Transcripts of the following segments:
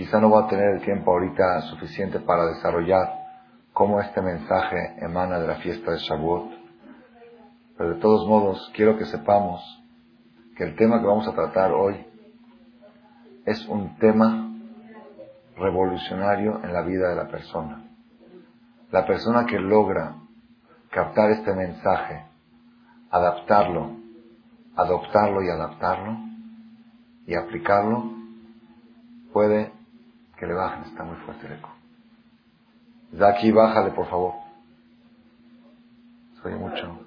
Quizá no voy a tener el tiempo ahorita suficiente para desarrollar cómo este mensaje emana de la fiesta de Shavuot. Pero de todos modos, quiero que sepamos que el tema que vamos a tratar hoy es un tema revolucionario en la vida de la persona. La persona que logra captar este mensaje, adaptarlo, adoptarlo y adaptarlo y aplicarlo, puede que le bajen, está muy fuerte el eco. De aquí, bájale, por favor. Soy mucho.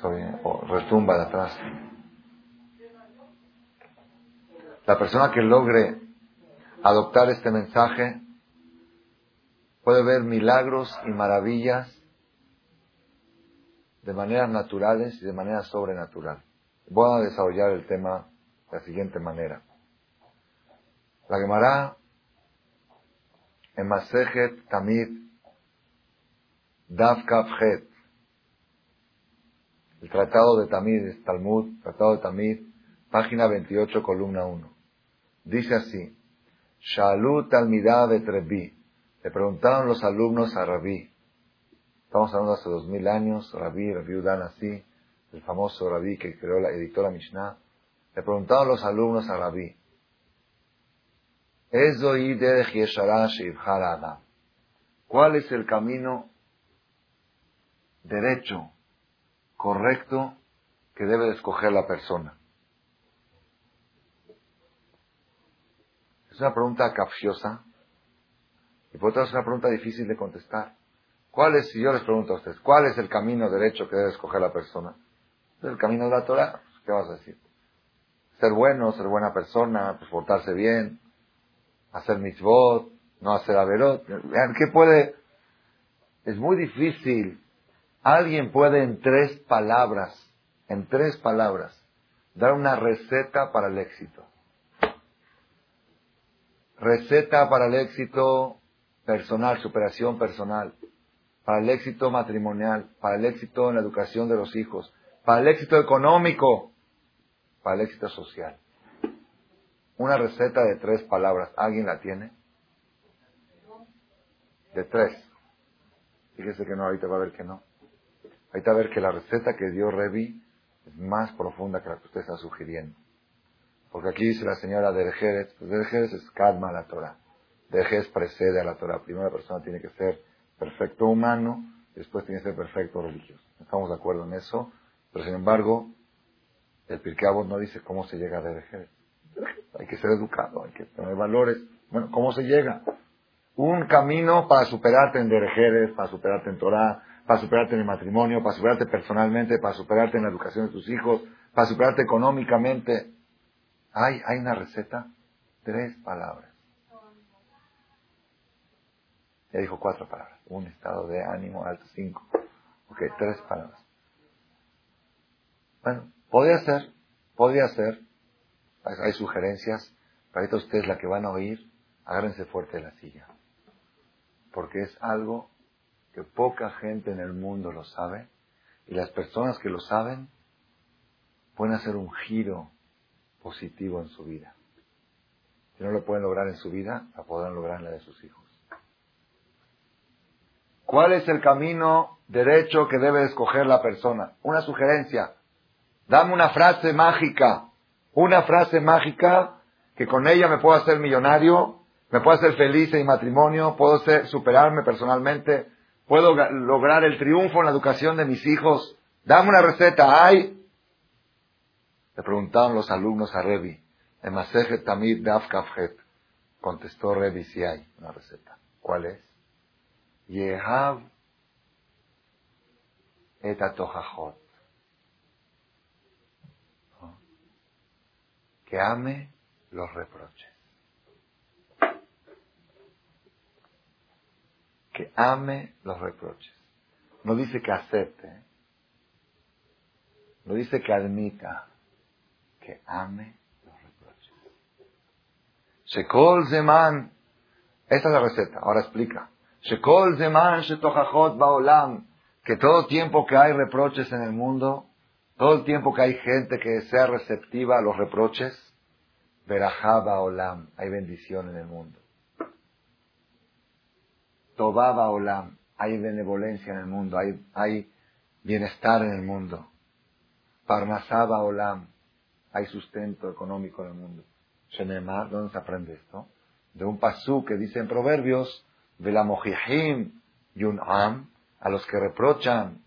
Soy, retumba de atrás. La persona que logre adoptar este mensaje puede ver milagros y maravillas de maneras naturales y de manera sobrenatural. Voy a desarrollar el tema de la siguiente manera. La Gemara en Masejet Tamid Dav Kafhet, el Tratado de Tamid, Talmud, Tratado de Tamid, página 28, columna 1. Dice así, Shalut Talmidah Betrebi, le preguntaron los alumnos a Rabí, estamos hablando hace dos mil años, Rabí, Rabí Udan así, el famoso Rabí que creó la, editó la Mishnah, le preguntaron los alumnos a Rabí, ¿Cuál es el camino derecho, correcto, que debe escoger la persona? Es una pregunta capciosa y por otra es una pregunta difícil de contestar. ¿Cuál es, si yo les pregunto a ustedes, cuál es el camino derecho que debe escoger la persona? Es el camino de la Torah. ¿Qué vas a decir? Ser bueno, ser buena persona, pues portarse bien, hacer mitzvot, no hacer averot. Vean, ¿qué puede? Es muy difícil. Alguien puede en tres palabras, en tres palabras, dar una receta para el éxito. Receta para el éxito personal, superación personal, para el éxito matrimonial, para el éxito en la educación de los hijos, para el éxito económico, para el éxito social. Una receta de tres palabras. ¿Alguien la tiene? De tres. Fíjese que no, ahorita va a ver que no. Ahorita va a ver que la receta que dio Revi es más profunda que la que usted está sugiriendo. Porque aquí dice la señora Derejeres, pues Derejeres es calma a la Torah. Derejeres precede a la Torah. Primero la persona tiene que ser perfecto humano, después tiene que ser perfecto religioso. Estamos de acuerdo en eso, pero sin embargo, el Pirkei no dice cómo se llega a Derejeres. Hay que ser educado, hay que tener valores. Bueno, ¿cómo se llega? Un camino para superarte en derejeres, para superarte en Torah, para superarte en el matrimonio, para superarte personalmente, para superarte en la educación de tus hijos, para superarte económicamente. Hay, hay una receta, tres palabras. Ya dijo cuatro palabras. Un estado de ánimo alto, cinco. Ok, tres palabras. Bueno, podría ser, podría ser, hay sugerencias, para esto ustedes la que van a oír, agárrense fuerte de la silla. Porque es algo que poca gente en el mundo lo sabe, y las personas que lo saben pueden hacer un giro positivo en su vida. Si no lo pueden lograr en su vida, la podrán lograr en la de sus hijos. ¿Cuál es el camino derecho que debe escoger la persona? Una sugerencia. Dame una frase mágica una frase mágica que con ella me puedo hacer millonario, me puedo hacer feliz en mi matrimonio, puedo superarme personalmente, puedo lograr el triunfo en la educación de mis hijos. Dame una receta, ¿hay? Le preguntaron los alumnos a Revi, en Masejet Tamid Daf Contestó Revi si hay una receta. ¿Cuál es? Yehav et que ame los reproches. Que ame los reproches. No dice que acepte. No dice que admita. Que ame los reproches. Shekol Zeman. Esta es la receta. Ahora explica. Shekol Zeman Shetochachot Baolam. Que todo tiempo que hay reproches en el mundo, todo el tiempo que hay gente que sea receptiva a los reproches, Verajaba Olam, hay bendición en el mundo. Tobaba Olam. Hay benevolencia en el mundo, hay, hay bienestar en el mundo. Parnasaba Olam. Hay sustento económico en el mundo. Shenemar, ¿dónde se aprende esto? De un pasú que dice en Proverbios, Velamojihim Yun'am, a los que reprochan,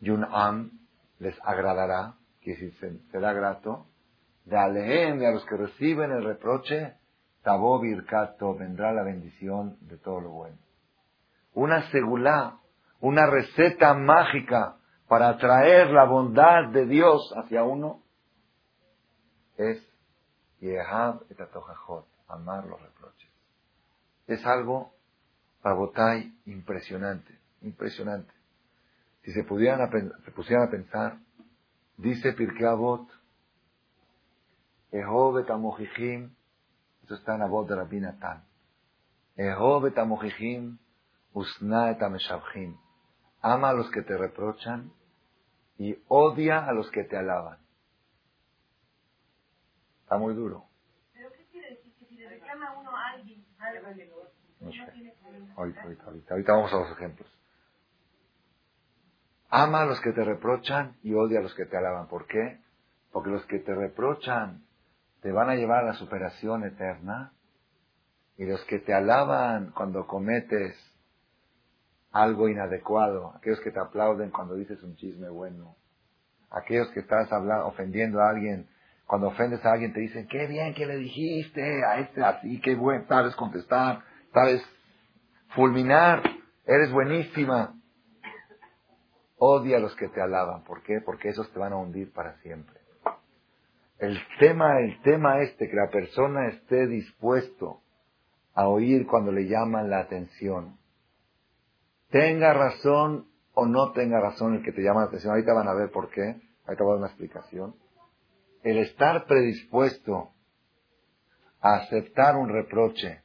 Yun'am les agradará, que si será grato, de Alehem a los que reciben el reproche, Tabo Birkato, vendrá la bendición de todo lo bueno. Una segulá, una receta mágica para atraer la bondad de Dios hacia uno, es Yehab et amar los reproches. Es algo, Rabotay, impresionante, impresionante. Si se, pudieran se pusieran a pensar, dice Pirkei Avot, Ehov et eso está en la voz de Rabbi Natan. Ehov et usna et Ama a los que te reprochan y odia a los que te alaban. Está muy duro. ¿Pero qué quiere decir? Que si le reclama uno a alguien, no sé. Ahorita, ahorita, ahorita, ahorita vamos a los ejemplos. Ama a los que te reprochan y odia a los que te alaban. ¿Por qué? Porque los que te reprochan te van a llevar a la superación eterna y los que te alaban cuando cometes algo inadecuado, aquellos que te aplauden cuando dices un chisme bueno, aquellos que estás hablando, ofendiendo a alguien, cuando ofendes a alguien te dicen, qué bien que le dijiste a este así, qué bueno, sabes contestar, sabes fulminar, eres buenísima. Odia a los que te alaban, ¿por qué? Porque esos te van a hundir para siempre. El tema, el tema este, que la persona esté dispuesto a oír cuando le llaman la atención. Tenga razón o no tenga razón el que te llama la atención. Ahorita van a ver por qué. Ahorita voy a dar una explicación. El estar predispuesto a aceptar un reproche,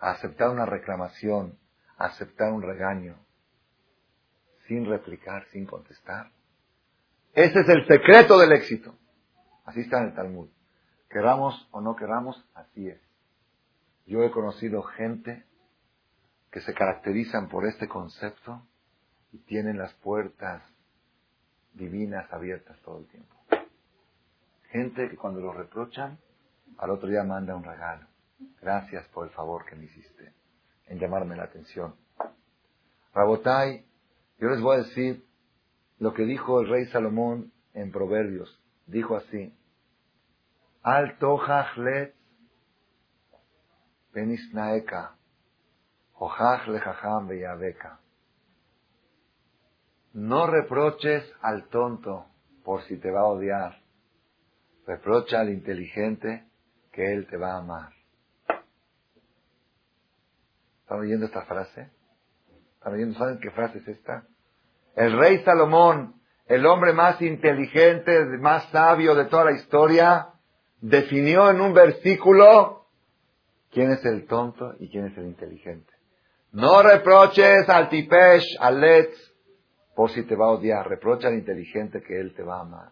a aceptar una reclamación, a aceptar un regaño, sin replicar, sin contestar. Ese es el secreto del éxito. Así está en el Talmud. Queramos o no queramos, así es. Yo he conocido gente que se caracterizan por este concepto y tienen las puertas divinas abiertas todo el tiempo. Gente que cuando lo reprochan, al otro día manda un regalo. Gracias por el favor que me hiciste en llamarme la atención. Rabotai, yo les voy a decir lo que dijo el rey Salomón en Proverbios. Dijo así, Al tohachlet penisnaeka, ojach lejajam beyaveka. No reproches al tonto por si te va a odiar. Reprocha al inteligente que él te va a amar. ¿Están oyendo esta frase? ¿Están oyendo? ¿Saben qué frase es esta? El rey Salomón el hombre más inteligente, más sabio de toda la historia, definió en un versículo quién es el tonto y quién es el inteligente. No reproches al tipesh, al letz, por si te va a odiar. Reprocha al inteligente que él te va a amar.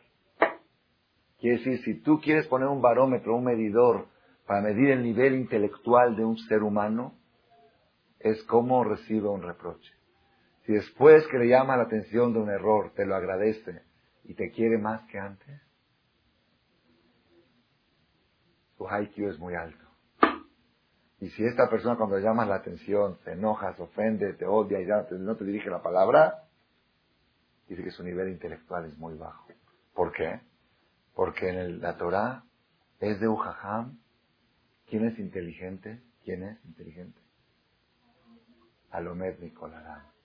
Quiere decir, si tú quieres poner un barómetro, un medidor, para medir el nivel intelectual de un ser humano, es cómo recibe un reproche. Si después que le llama la atención de un error, te lo agradece y te quiere más que antes, su IQ es muy alto. Y si esta persona cuando le llamas la atención se enoja, se ofende, te odia y no te dirige la palabra, dice que su nivel intelectual es muy bajo. ¿Por qué? Porque en la Torah es de Ujaham. ¿Quién es inteligente? ¿Quién es inteligente? Alomed Nicolarán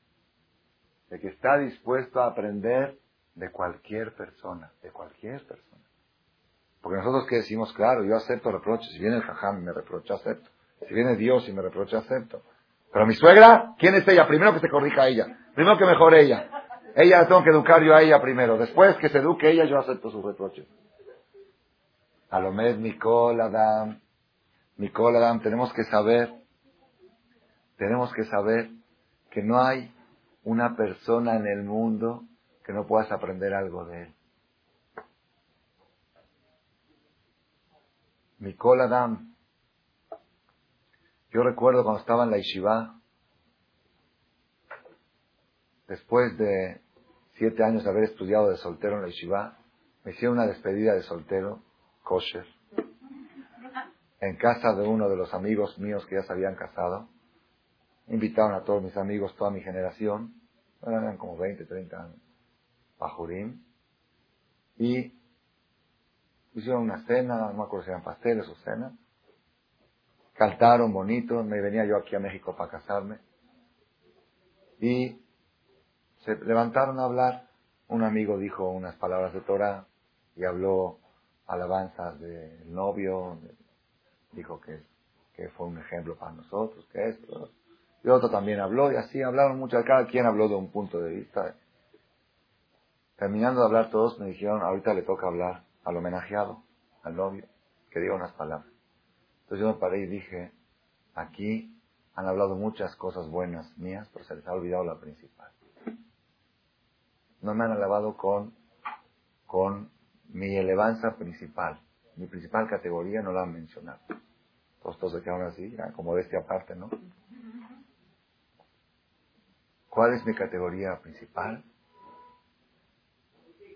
de que está dispuesto a aprender de cualquier persona, de cualquier persona. Porque nosotros que decimos, claro, yo acepto reproches, si viene el jajam y me reprocha, acepto. Si viene Dios y me reprocha, acepto. Pero mi suegra, ¿quién es ella? Primero que se corrija ella, primero que mejore ella. Ella la tengo que educar yo a ella primero. Después que se eduque ella, yo acepto sus reproches. Alomed, Nicol, Adam, Nicol, Adam, tenemos que saber, tenemos que saber que no hay una persona en el mundo que no puedas aprender algo de él. Mikol Adam, Yo recuerdo cuando estaba en la Yeshiva, después de siete años de haber estudiado de soltero en la Yeshiva, me hicieron una despedida de soltero, kosher, en casa de uno de los amigos míos que ya se habían casado. Invitaron a todos mis amigos, toda mi generación, eran como 20, 30 años, Jurín, y hicieron una cena, no me acuerdo si eran pasteles o cena, cantaron bonito, me venía yo aquí a México para casarme, y se levantaron a hablar, un amigo dijo unas palabras de Torah, y habló alabanzas del novio, dijo que, que fue un ejemplo para nosotros, que esto, y otro también habló, y así hablaron mucho, cada quien habló de un punto de vista. Terminando de hablar todos me dijeron, ahorita le toca hablar al homenajeado, al novio, que diga unas palabras. Entonces yo me paré y dije, aquí han hablado muchas cosas buenas mías, pero se les ha olvidado la principal. No me han alabado con, con mi elevanza principal. Mi principal categoría no la han mencionado. Todos, todos se quedaron así, como de este aparte, ¿no? ¿Cuál es mi categoría principal?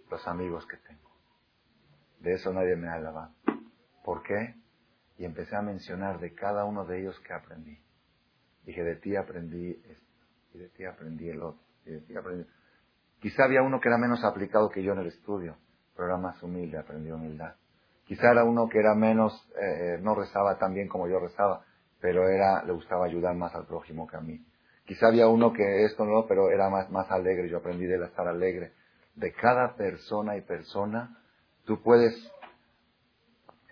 Los amigos que tengo. De eso nadie me ha alabado. ¿Por qué? Y empecé a mencionar de cada uno de ellos que aprendí. Dije, de ti aprendí esto, y de ti aprendí el otro, y de ti aprendí... Quizá había uno que era menos aplicado que yo en el estudio, pero era más humilde, aprendió humildad. Quizá era uno que era menos, eh, no rezaba tan bien como yo rezaba, pero era, le gustaba ayudar más al prójimo que a mí. Quizá había uno que esto no, pero era más, más alegre, yo aprendí de estar alegre. De cada persona y persona, tú puedes,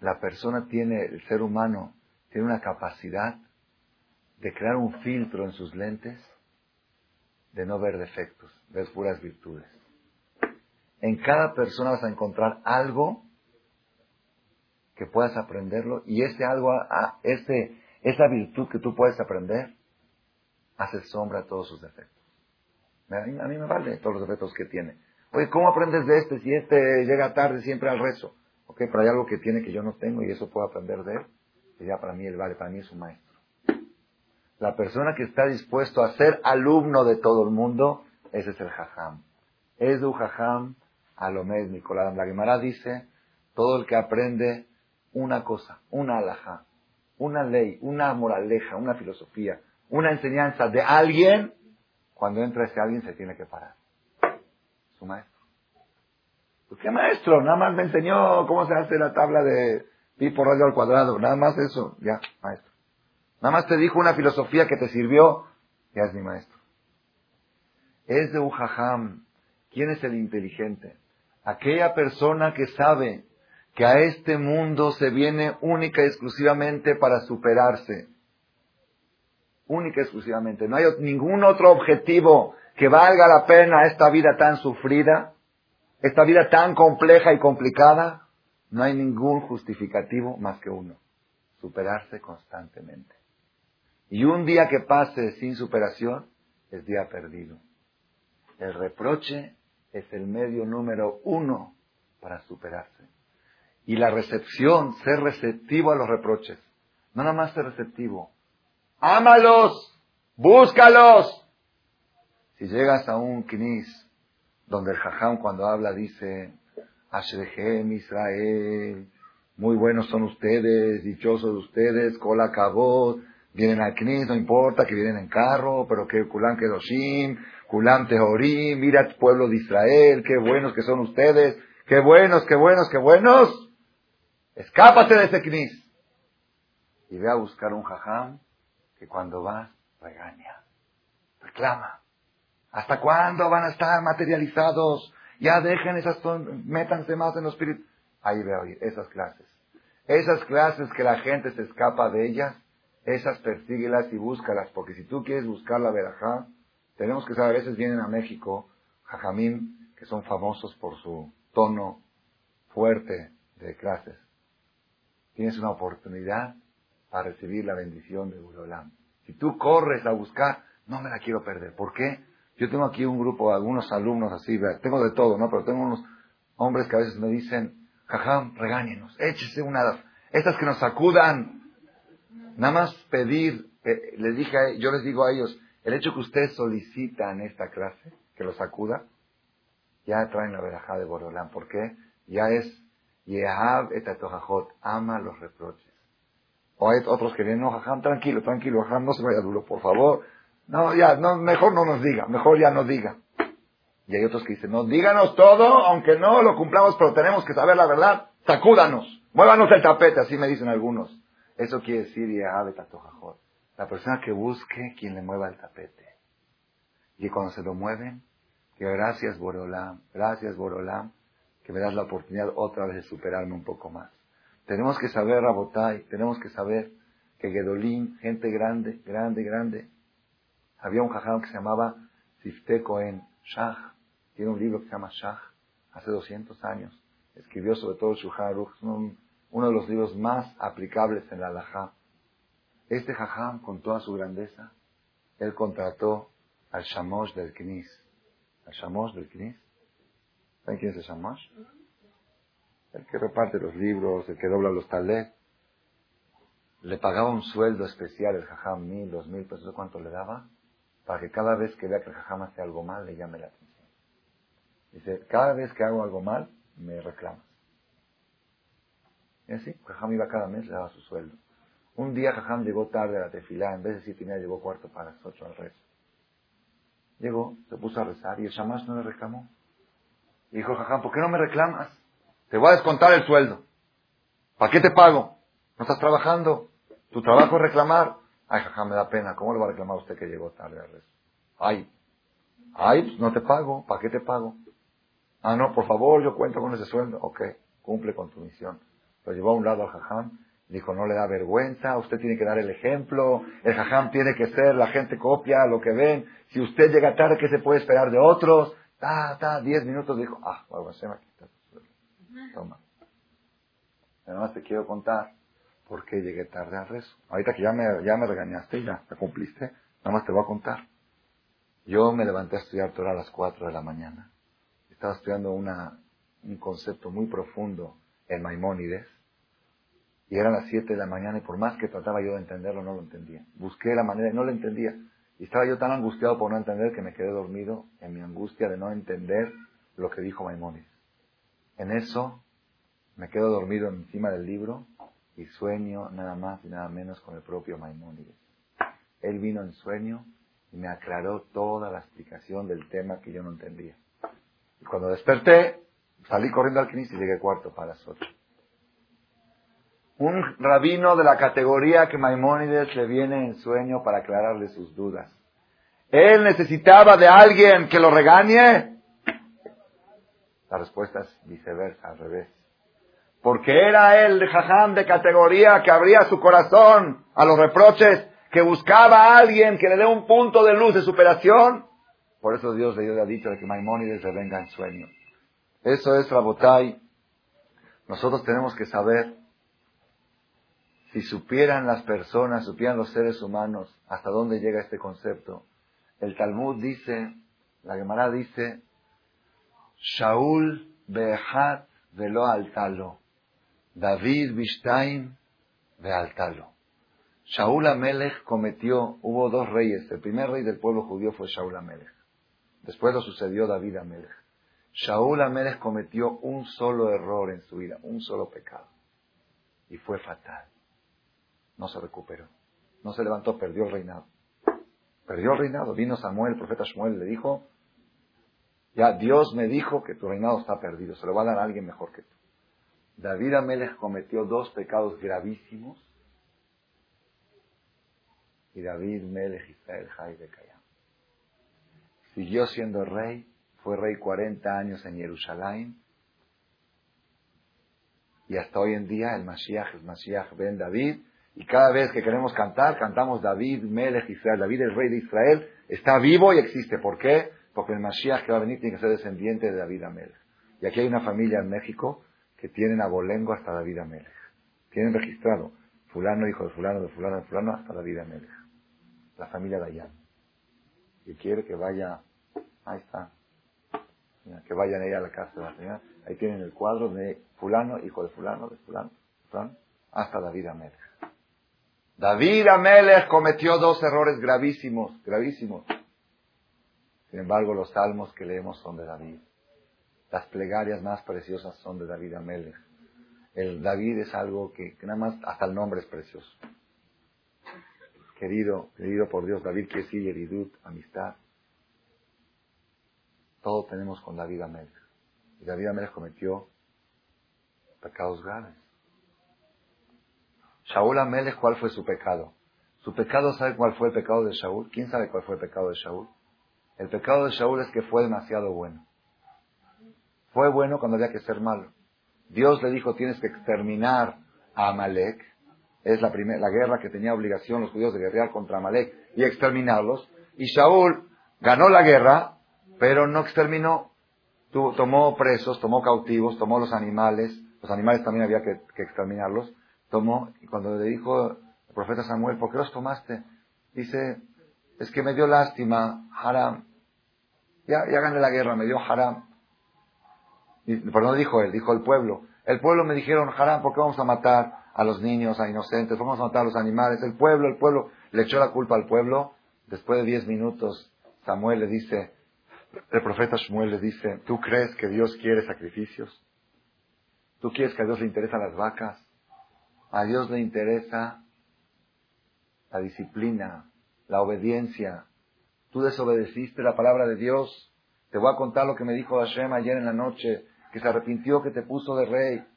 la persona tiene, el ser humano, tiene una capacidad de crear un filtro en sus lentes, de no ver defectos, ver puras virtudes. En cada persona vas a encontrar algo que puedas aprenderlo y ese algo, ese, esa virtud que tú puedes aprender, hace sombra a todos sus defectos. A mí, a mí me vale todos los defectos que tiene. Oye, ¿cómo aprendes de este si este llega tarde siempre al rezo? Ok, pero hay algo que tiene que yo no tengo y eso puedo aprender de él. Y ya para mí él vale, para mí es un maestro. La persona que está dispuesto a ser alumno de todo el mundo, ese es el jajam. Edu jajam alomed Nicolás. La Gemara dice, todo el que aprende una cosa, una alhaja, una ley, una moraleja, una filosofía, una enseñanza de alguien, cuando entra ese alguien se tiene que parar. Su maestro. Pues qué maestro, nada más me enseñó cómo se hace la tabla de pi por radio al cuadrado, nada más eso, ya, maestro. Nada más te dijo una filosofía que te sirvió, ya es mi maestro. Es de un jajam. ¿Quién es el inteligente? Aquella persona que sabe que a este mundo se viene única y exclusivamente para superarse única y exclusivamente. No hay ningún otro objetivo que valga la pena esta vida tan sufrida, esta vida tan compleja y complicada. No hay ningún justificativo más que uno. Superarse constantemente. Y un día que pase sin superación es día perdido. El reproche es el medio número uno para superarse. Y la recepción, ser receptivo a los reproches. No nada más ser receptivo, ámalos, búscalos. Si llegas a un knis, donde el jajam cuando habla dice, Ashrehem Israel, muy buenos son ustedes, dichosos ustedes, cola acabó, vienen al knis, no importa que vienen en carro, pero que Kulam Kedoshim, Kulam Tehorim, mira pueblo de Israel, qué buenos que son ustedes, qué buenos, qué buenos, qué buenos. Escápate de ese knis. Y ve a buscar un jajam que cuando vas, regaña, reclama. ¿Hasta cuándo van a estar materializados? Ya dejen esas, métanse más en los espíritus. Ahí veo esas clases. Esas clases que la gente se escapa de ellas, esas persíguelas y búscalas, porque si tú quieres buscar la verajá, tenemos que saber, a veces vienen a México jajamín, que son famosos por su tono fuerte de clases. Tienes una oportunidad a recibir la bendición de Urolam. Si tú corres a buscar, no me la quiero perder. ¿Por qué? Yo tengo aquí un grupo, algunos alumnos así, tengo de todo, ¿no? Pero tengo unos hombres que a veces me dicen, jajam, regáñenos, échese una, estas que nos sacudan. Nada más pedir eh, les dije, yo les digo a ellos, el hecho que ustedes solicitan esta clase, que los acuda, ya traen la verajá de Borolán. ¿Por qué? Ya es Yehab et ama los reproches. O hay otros que vienen, no, jajam, tranquilo, tranquilo, jajam, no se vaya duro, por favor. No, ya, no, mejor no nos diga, mejor ya no diga. Y hay otros que dicen, no, díganos todo, aunque no lo cumplamos, pero tenemos que saber la verdad, sacúdanos, muévanos el tapete, así me dicen algunos. Eso quiere decir La persona que busque quien le mueva el tapete. Y cuando se lo mueven, que gracias Borolam, gracias Borolam, que me das la oportunidad otra vez de superarme un poco más. Tenemos que saber, Rabotai, tenemos que saber que Gedolín, gente grande, grande, grande, había un jajam que se llamaba Sifte Cohen Shah, tiene un libro que se llama Shah, hace 200 años, escribió sobre todo el Shulchan uno de los libros más aplicables en la halajá. Este jajam, con toda su grandeza, él contrató al Shamosh del Knis. Al Shamosh del Knis. ¿Saben quién es el Shamosh? El que reparte los libros, el que dobla los talés, le pagaba un sueldo especial el jajam, mil, dos mil pesos, ¿cuánto le daba? Para que cada vez que vea que el jajam hace algo mal, le llame la atención. Dice, cada vez que hago algo mal, me reclama. Y así, jajam iba cada mes, le daba su sueldo. Un día jajam llegó tarde a la tefilá, en vez de siete y media llegó cuarto para las ocho al rezo. Llegó, se puso a rezar y el shamash no le reclamó. dijo jajam, ¿por qué no me reclamas? Te voy a descontar el sueldo. ¿Para qué te pago? No estás trabajando. Tu trabajo es reclamar. Ay, jaja, me da pena. ¿Cómo le va a reclamar a usted que llegó tarde al rezo? Ay, ay, pues no te pago. ¿Para qué te pago? Ah, no, por favor, yo cuento con ese sueldo. Ok, cumple con tu misión. Lo llevó a un lado al jajam. Dijo, no le da vergüenza, usted tiene que dar el ejemplo, el jajam tiene que ser, la gente copia lo que ven, si usted llega tarde, ¿qué se puede esperar de otros? Ta, ta, diez minutos, dijo, ah, bueno, se me Toma. Además te quiero contar por qué llegué tarde al rezo. Ahorita que ya me, ya me regañaste, ya, te cumpliste, nada más te voy a contar. Yo me levanté a estudiar Torah a las 4 de la mañana. Estaba estudiando un concepto muy profundo en Maimónides. Y eran las 7 de la mañana y por más que trataba yo de entenderlo, no lo entendía. Busqué la manera y no lo entendía. Y estaba yo tan angustiado por no entender que me quedé dormido en mi angustia de no entender lo que dijo Maimónides. En eso me quedo dormido encima del libro y sueño nada más y nada menos con el propio Maimónides. Él vino en sueño y me aclaró toda la explicación del tema que yo no entendía. Y cuando desperté, salí corriendo al Knis y llegué cuarto para las ocho. Un rabino de la categoría que Maimónides le viene en sueño para aclararle sus dudas. Él necesitaba de alguien que lo regañe la viceversa, al revés. Porque era él, jajam de categoría, que abría su corazón a los reproches, que buscaba a alguien que le dé un punto de luz de superación. Por eso Dios le ha dicho de que Maimónides se venga en sueño. Eso es Rabotai. Nosotros tenemos que saber, si supieran las personas, supieran los seres humanos, hasta dónde llega este concepto. El Talmud dice, la Gemara dice, Shaul Behat velo altalo. David Bishtaim altalo. Shaul Amelech cometió, hubo dos reyes. El primer rey del pueblo judío fue Shaul Amelech. Después lo sucedió David Amelech. Shaul Amelech cometió un solo error en su vida, un solo pecado. Y fue fatal. No se recuperó. No se levantó, perdió el reinado. Perdió el reinado. Vino Samuel, el profeta Samuel, le dijo, ya Dios me dijo que tu reinado está perdido, se lo va a dar a alguien mejor que tú. David Amelech cometió dos pecados gravísimos y David Melech Israel Jai de Kayam. Siguió siendo rey, fue rey 40 años en Jerusalén y hasta hoy en día el Mashiach es Mashiach Ben David y cada vez que queremos cantar, cantamos David Melech Israel. David el rey de Israel está vivo y existe. ¿Por qué? Porque el Mashiach que va a venir tiene que ser descendiente de David Amelech. Y aquí hay una familia en México que tienen abolengo hasta David Amelech. Tienen registrado fulano, hijo de fulano, de fulano, de fulano, hasta David Amelech. La familia Dayan. Y quiere que vaya, ahí está, que vayan ahí a la casa de la señora. Ahí tienen el cuadro de fulano, hijo de fulano, de fulano, fulano hasta David Amelech. David Amelech cometió dos errores gravísimos, gravísimos. Sin embargo, los salmos que leemos son de David. Las plegarias más preciosas son de David Amelech. El David es algo que, nada más hasta el nombre es precioso. Querido, querido por Dios, David quiere decir yeridut, amistad. Todo tenemos con David Amelech. Y David Amelech cometió pecados graves. Shaul Amelech, ¿cuál fue su pecado? Su pecado, ¿sabe cuál fue el pecado de Shaul? ¿Quién sabe cuál fue el pecado de Shaul? El pecado de Shaul es que fue demasiado bueno. Fue bueno cuando había que ser malo. Dios le dijo, tienes que exterminar a Amalek. Es la, primera, la guerra que tenía obligación los judíos de guerrear contra Amalek y exterminarlos. Y Shaul ganó la guerra, pero no exterminó. tomó presos, tomó cautivos, tomó los animales. Los animales también había que, que exterminarlos tomó, y cuando le dijo el profeta Samuel, ¿por qué los tomaste? Dice, es que me dio lástima, haram. Ya, ya gané la guerra, me dio haram. Y, pero no dijo él, dijo el pueblo. El pueblo me dijeron, haram, ¿por qué vamos a matar a los niños, a inocentes? ¿Por qué vamos a matar a los animales? El pueblo, el pueblo, le echó la culpa al pueblo. Después de diez minutos, Samuel le dice, el profeta Samuel le dice, ¿tú crees que Dios quiere sacrificios? ¿Tú quieres que a Dios le interesan las vacas? A Dios le interesa la disciplina, la obediencia. Tú desobedeciste la palabra de Dios. Te voy a contar lo que me dijo Hashem ayer en la noche, que se arrepintió que te puso de rey.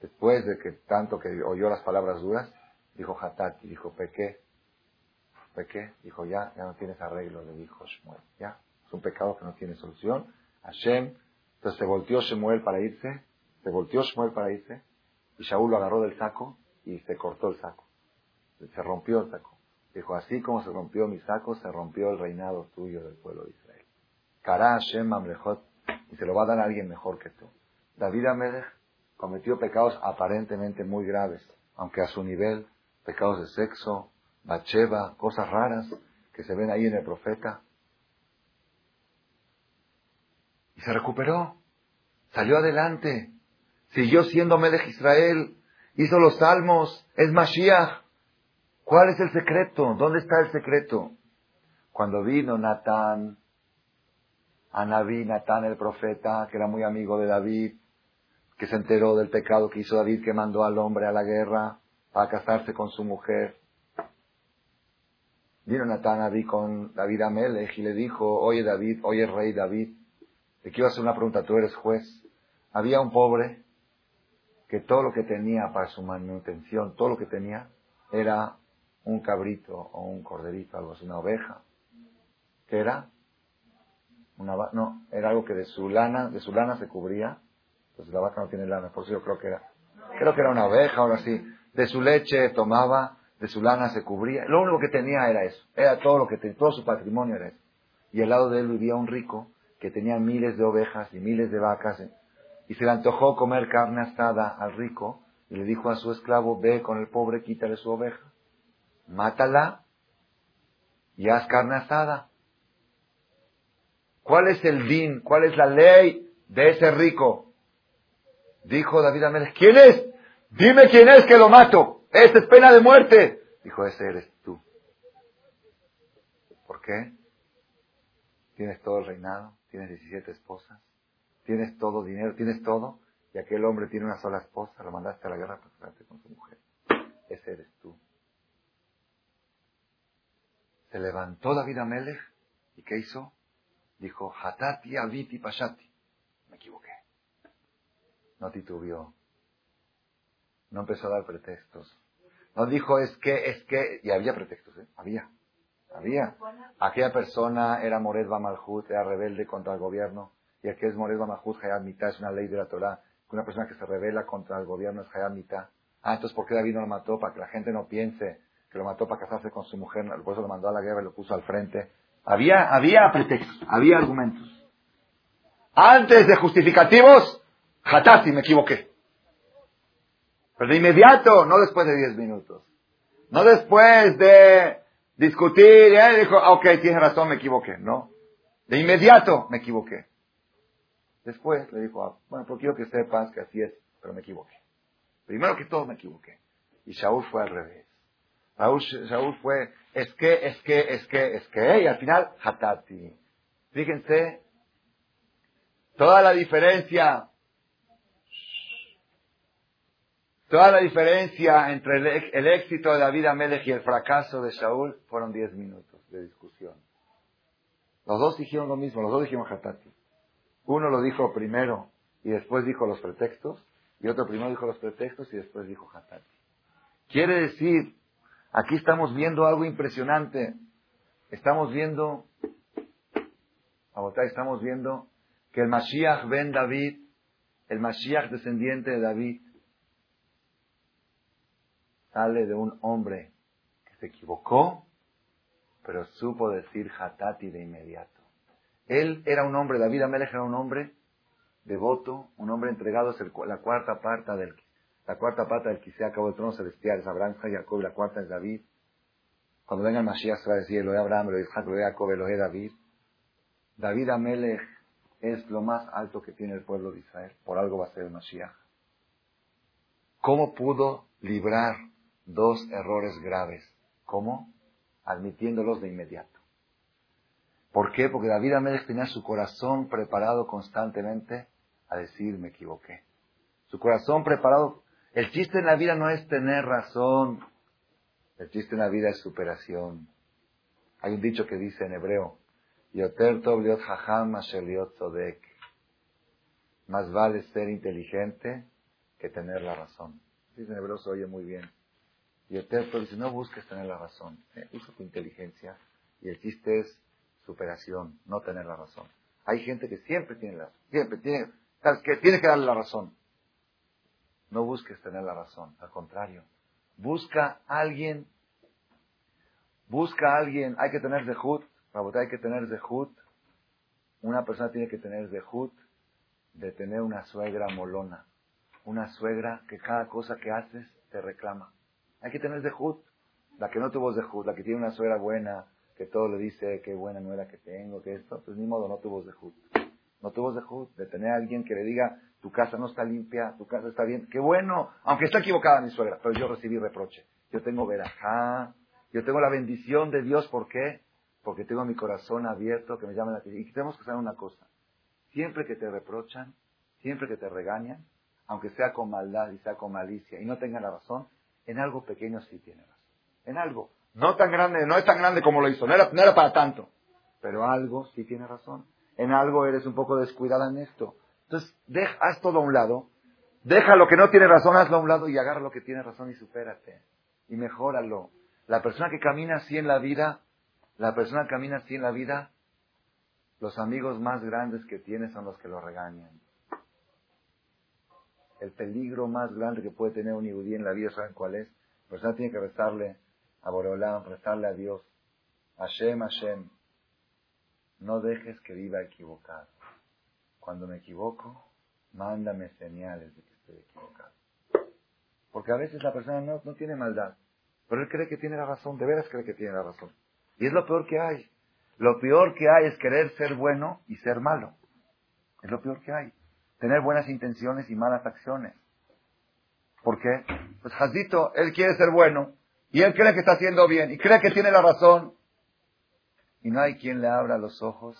Después de que tanto que oyó las palabras duras, dijo Hatati, dijo, pequé. Pequé, dijo, ya, ya no tienes arreglo, le dijo Shmuel. Ya, es un pecado que no tiene solución. Hashem, entonces se volteó Shmuel para irse, se volteó Shmuel para irse, y Shaul lo agarró del saco y se cortó el saco. Se rompió el saco. Dijo, así como se rompió mi saco, se rompió el reinado tuyo del pueblo de Israel. Hashem y se lo va a dar a alguien mejor que tú. David Amelech cometió pecados aparentemente muy graves, aunque a su nivel, pecados de sexo, bacheva, cosas raras que se ven ahí en el profeta. Y se recuperó, salió adelante, Siguió siendo Melech Israel, hizo los salmos, es Mashiach. ¿Cuál es el secreto? ¿Dónde está el secreto? Cuando vino Natán, a Naví, Natán el profeta, que era muy amigo de David, que se enteró del pecado que hizo David, que mandó al hombre a la guerra para casarse con su mujer. Vino Natán a con David Amelech y le dijo, oye David, oye rey David, te quiero hacer una pregunta, tú eres juez. Había un pobre que todo lo que tenía para su manutención, todo lo que tenía, era un cabrito o un corderito, algo así, una oveja. ¿Qué era? Una no, era algo que de su lana, de su lana se cubría. Entonces la vaca no tiene lana, por eso yo creo que era, creo que era una oveja o algo así. De su leche tomaba, de su lana se cubría. Lo único que tenía era eso. Era todo lo que tenía, todo su patrimonio era eso. Y al lado de él vivía un rico que tenía miles de ovejas y miles de vacas y se le antojó comer carne asada al rico y le dijo a su esclavo, ve con el pobre, quítale su oveja, mátala y haz carne asada. ¿Cuál es el din? ¿Cuál es la ley de ese rico? Dijo David Amélez, ¿quién es? Dime quién es que lo mato. Esta es pena de muerte. Dijo, ese eres tú. ¿Por qué? Tienes todo el reinado, tienes 17 esposas, tienes todo dinero, tienes todo, y aquel hombre tiene una sola esposa, lo mandaste a la guerra para con su mujer. Ese eres tú. Se levantó David Amelech y ¿qué hizo? Dijo, Hatati Aviti Pashati. Me equivoqué. No titubió. No empezó a dar pretextos. No dijo es que, es que, y había pretextos, ¿eh? Había. Había. Aquella persona era Mored Bamalhut, era rebelde contra el gobierno y aquí es Mored Mahut Hayat Mitah, es una ley de la Torah, que una persona que se revela contra el gobierno es Hayat Mitah. Ah, entonces ¿por qué David no lo mató? Para que la gente no piense que lo mató para casarse con su mujer, por eso lo mandó a la guerra y lo puso al frente. Había, había pretextos, había argumentos. Antes de justificativos, Hatati, me equivoqué. Pero de inmediato, no después de diez minutos. No después de discutir, y dijo, ok, tiene razón, me equivoqué. No. De inmediato me equivoqué. Después le dijo, ah, bueno, pero quiero que sepas que así es, pero me equivoqué. Primero que todo me equivoqué. Y Shaul fue al revés. Saúl, fue, es que, es que, es que, es que, y al final, hatati. Fíjense, toda la diferencia, toda la diferencia entre el, éxito de David Amelech y el fracaso de Saúl fueron diez minutos de discusión. Los dos dijeron lo mismo, los dos dijeron hatati. Uno lo dijo primero y después dijo los pretextos, y otro primero dijo los pretextos y después dijo hatati. Quiere decir, aquí estamos viendo algo impresionante. Estamos viendo, estamos viendo que el Mashiach ben David, el Mashiach descendiente de David, sale de un hombre que se equivocó, pero supo decir hatati de inmediato. Él era un hombre, David Amelech era un hombre devoto, un hombre entregado a la cuarta parte del la cuarta parte del que acabó el trono celestial, es Abraham, Jacob, la cuarta es David. Cuando venga el Mashiach se va a decir Elohe Abraham, Elohe Isaac, Elohe Jacob, Elohe David. David Amelech es lo más alto que tiene el pueblo de Israel. Por algo va a ser el Mashiach. ¿Cómo pudo librar dos errores graves? ¿Cómo? Admitiéndolos de inmediato. ¿Por qué? Porque David Amelech tenía su corazón preparado constantemente a decir me equivoqué. Su corazón preparado. El chiste en la vida no es tener razón. El chiste en la vida es superación. Hay un dicho que dice en hebreo, Yoter Más vale ser inteligente que tener la razón. Dice en hebreo se oye muy bien. Yoter dice, no busques tener la razón. Eh, usa tu inteligencia. Y el chiste es superación, no tener la razón. Hay gente que siempre tiene la razón. Siempre tiene, que tiene que darle la razón. No busques tener la razón, al contrario. Busca a alguien, busca a alguien, hay que tener zehut, hay que tener zehut. Una persona tiene que tener zehut de tener una suegra molona, una suegra que cada cosa que haces te reclama. Hay que tener zehut. La que no tuvo zehut, la que tiene una suegra buena, que todo le dice qué buena nuera que tengo, que esto, pues ni modo, no tuvo zehut. No tuvo zehut de tener a alguien que le diga, tu casa no está limpia, tu casa está bien. Qué bueno, aunque está equivocada mi suegra, pero yo recibí reproche. Yo tengo verajá, yo tengo la bendición de Dios, ¿por qué? Porque tengo mi corazón abierto, que me llaman la atención. Y tenemos que saber una cosa, siempre que te reprochan, siempre que te regañan, aunque sea con maldad y sea con malicia y no tengan la razón, en algo pequeño sí tiene razón. En algo. No tan grande, no es tan grande como lo hizo, no era, no era para tanto. Pero algo sí tiene razón. En algo eres un poco descuidada en esto. Entonces, haz todo a un lado, deja lo que no tiene razón, hazlo a un lado y agarra lo que tiene razón y supérate. Y mejóralo. La persona que camina así en la vida, la persona que camina así en la vida, los amigos más grandes que tiene son los que lo regañan. El peligro más grande que puede tener un yudí en la vida, ¿saben cuál es? La persona tiene que rezarle a Boreolam, rezarle a Dios. Hashem, Hashem, no dejes que viva equivocado. Cuando me equivoco, mándame señales de que estoy equivocado. Porque a veces la persona no, no tiene maldad, pero él cree que tiene la razón, de veras cree que tiene la razón. Y es lo peor que hay. Lo peor que hay es querer ser bueno y ser malo. Es lo peor que hay. Tener buenas intenciones y malas acciones. ¿Por qué? Pues Jazito, él quiere ser bueno y él cree que está haciendo bien y cree que tiene la razón. Y no hay quien le abra los ojos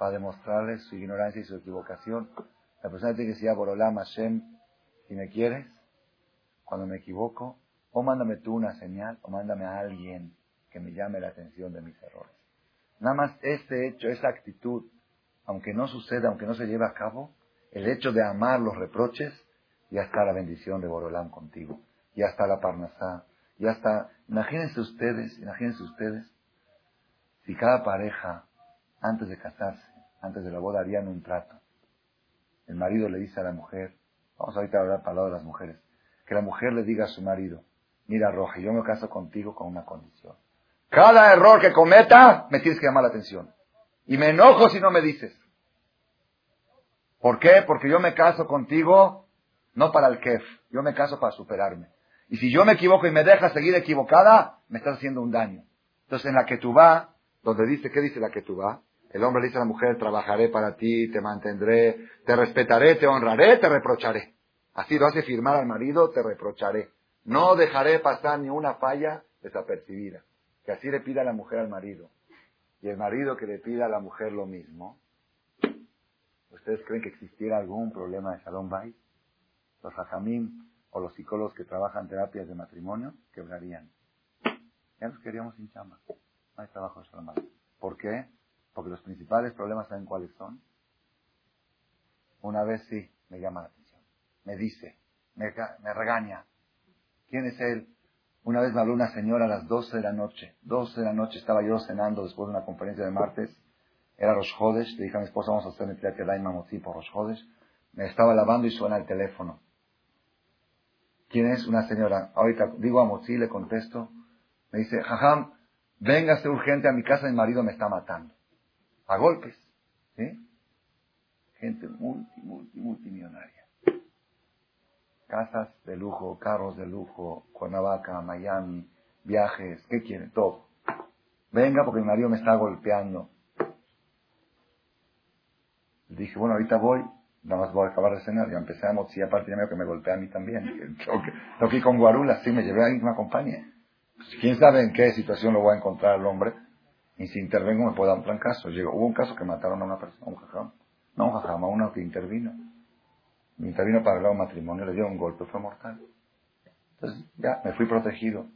para demostrarles su ignorancia y su equivocación. La persona tiene que decir, Borolam Hashem, si me quieres, cuando me equivoco, o mándame tú una señal, o mándame a alguien que me llame la atención de mis errores. Nada más este hecho, esa actitud, aunque no suceda, aunque no se lleve a cabo, el hecho de amar los reproches, ya está la bendición de Borolam contigo, ya está la parnasá, ya está, imagínense ustedes, imagínense ustedes, si cada pareja, antes de casarse, antes de la boda harían un trato. El marido le dice a la mujer, vamos ahorita a hablar para de las mujeres, que la mujer le diga a su marido, mira Roja, yo me caso contigo con una condición. Cada error que cometa, me tienes que llamar la atención. Y me enojo si no me dices. ¿Por qué? Porque yo me caso contigo no para el kef, yo me caso para superarme. Y si yo me equivoco y me dejas seguir equivocada, me estás haciendo un daño. Entonces en la que tú vas, donde dice, ¿qué dice la que tú vas? El hombre le dice a la mujer, trabajaré para ti, te mantendré, te respetaré, te honraré, te reprocharé. Así lo hace firmar al marido, te reprocharé. No dejaré pasar ni una falla desapercibida. Que así le pida la mujer al marido. Y el marido que le pida a la mujer lo mismo. ¿Ustedes creen que existiera algún problema de Shalom Bay? Los hajamim o los psicólogos que trabajan terapias de matrimonio quebrarían. Ya nos queríamos sin chamba. No hay trabajo de Shalom. ¿Por qué? Porque los principales problemas, ¿saben cuáles son? Una vez sí, me llama la atención. Me dice, me, regaña. ¿Quién es él? Una vez me habló una señora a las 12 de la noche. 12 de la noche estaba yo cenando después de una conferencia de martes. Era Rosh Hodesh. Le dije a mi esposa, vamos a hacer el de Daima Motzi por Rosh Hodesh. Me estaba lavando y suena el teléfono. ¿Quién es? Una señora. Ahorita digo a Motzi, le contesto. Me dice, Jajam, véngase urgente a mi casa, mi marido me está matando. A golpes. ¿Sí? Gente multi, multi, multimillonaria casas de lujo, carros de lujo, Cuernavaca, Miami, viajes, ¿qué quiere? Todo. Venga porque mi marido me está golpeando. Le dije, bueno, ahorita voy, nada más voy a acabar de cenar, ya empezamos, y aparte ya veo que me golpea a mí también. Toqué con guarula, sí, me llevé ahí, me acompañe. Pues, ¿Quién sabe en qué situación lo voy a encontrar al hombre? Y si intervengo me puedo dar un plan caso. Hubo un caso que mataron a una persona, un jajam. No un jajam, a uno que intervino intervino para el matrimonio, le dio un golpe, fue mortal. Entonces ya me fui protegido.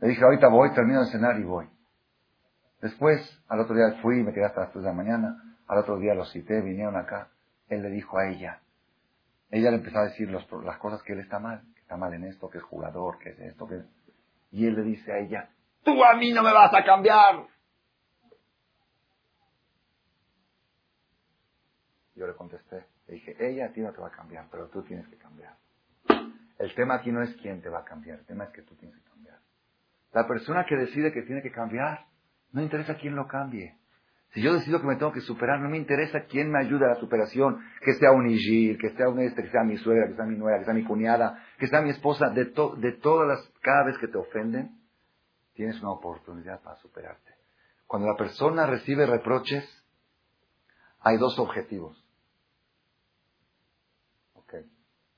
Le dije, ahorita voy, termino de cenar y voy. Después, al otro día fui, me quedé hasta las 3 de la mañana, al otro día los cité, vinieron acá, él le dijo a ella, ella le empezó a decir las cosas que él está mal, que está mal en esto, que es jugador, que es esto, que... Y él le dice a ella, tú a mí no me vas a cambiar. Yo le contesté, le dije, ella a ti no te va a cambiar, pero tú tienes que cambiar. El tema aquí no es quién te va a cambiar, el tema es que tú tienes que cambiar. La persona que decide que tiene que cambiar, no interesa quién lo cambie. Si yo decido que me tengo que superar, no me interesa quién me ayude a la superación, que sea un Igir, que sea un este, que sea mi suegra, que sea mi nuera, que sea mi cuñada, que sea mi esposa, de, de todas las, cada vez que te ofenden, tienes una oportunidad para superarte. Cuando la persona recibe reproches, hay dos objetivos.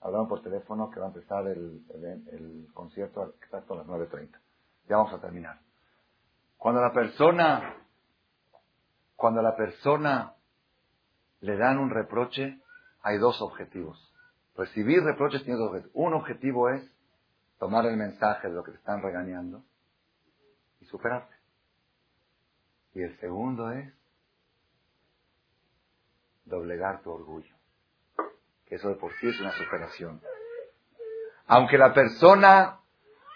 hablaron por teléfono que va a empezar el, el, concierto exacto a las 9.30. Ya vamos a terminar. Cuando la persona, cuando la persona le dan un reproche, hay dos objetivos. Recibir reproches tiene dos objetivos. Un objetivo es tomar el mensaje de lo que te están regañando y superarte. Y el segundo es doblegar tu orgullo que eso de por sí es una superación. Aunque la persona,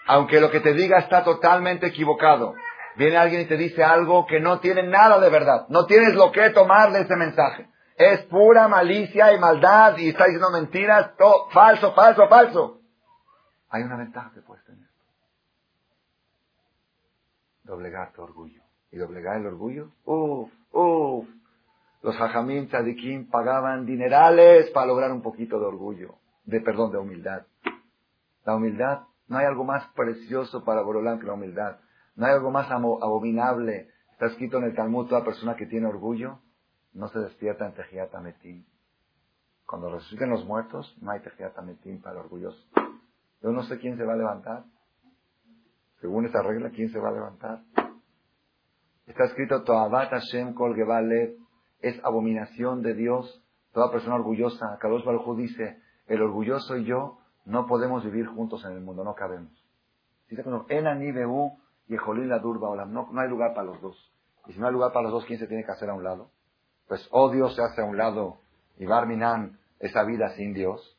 aunque lo que te diga está totalmente equivocado, viene alguien y te dice algo que no tiene nada de verdad, no tienes lo que tomar de ese mensaje. Es pura malicia y maldad y está diciendo mentiras, todo, falso, falso, falso. Hay una ventaja que puedes tener. Doblegar tu orgullo. Y doblegar el orgullo, uff, uff, los hajamim tzadikim pagaban dinerales para lograr un poquito de orgullo, de perdón, de humildad. La humildad, no hay algo más precioso para Borolán que la humildad. No hay algo más abominable. Está escrito en el Talmud, toda persona que tiene orgullo no se despierta en Tejiat Ametim. Cuando resuciten los muertos, no hay Tejiat Ametim para el orgulloso. Yo no sé quién se va a levantar. Según esa regla, ¿quién se va a levantar? Está escrito, Toabat Hashem Kol es abominación de Dios. Toda persona orgullosa, Kadosh Baruj dice, el orgulloso y yo no podemos vivir juntos en el mundo, no cabemos. Dice que no, no hay lugar para los dos. Y si no hay lugar para los dos, ¿quién se tiene que hacer a un lado? Pues o Dios se hace a un lado y Barminan esa vida sin Dios,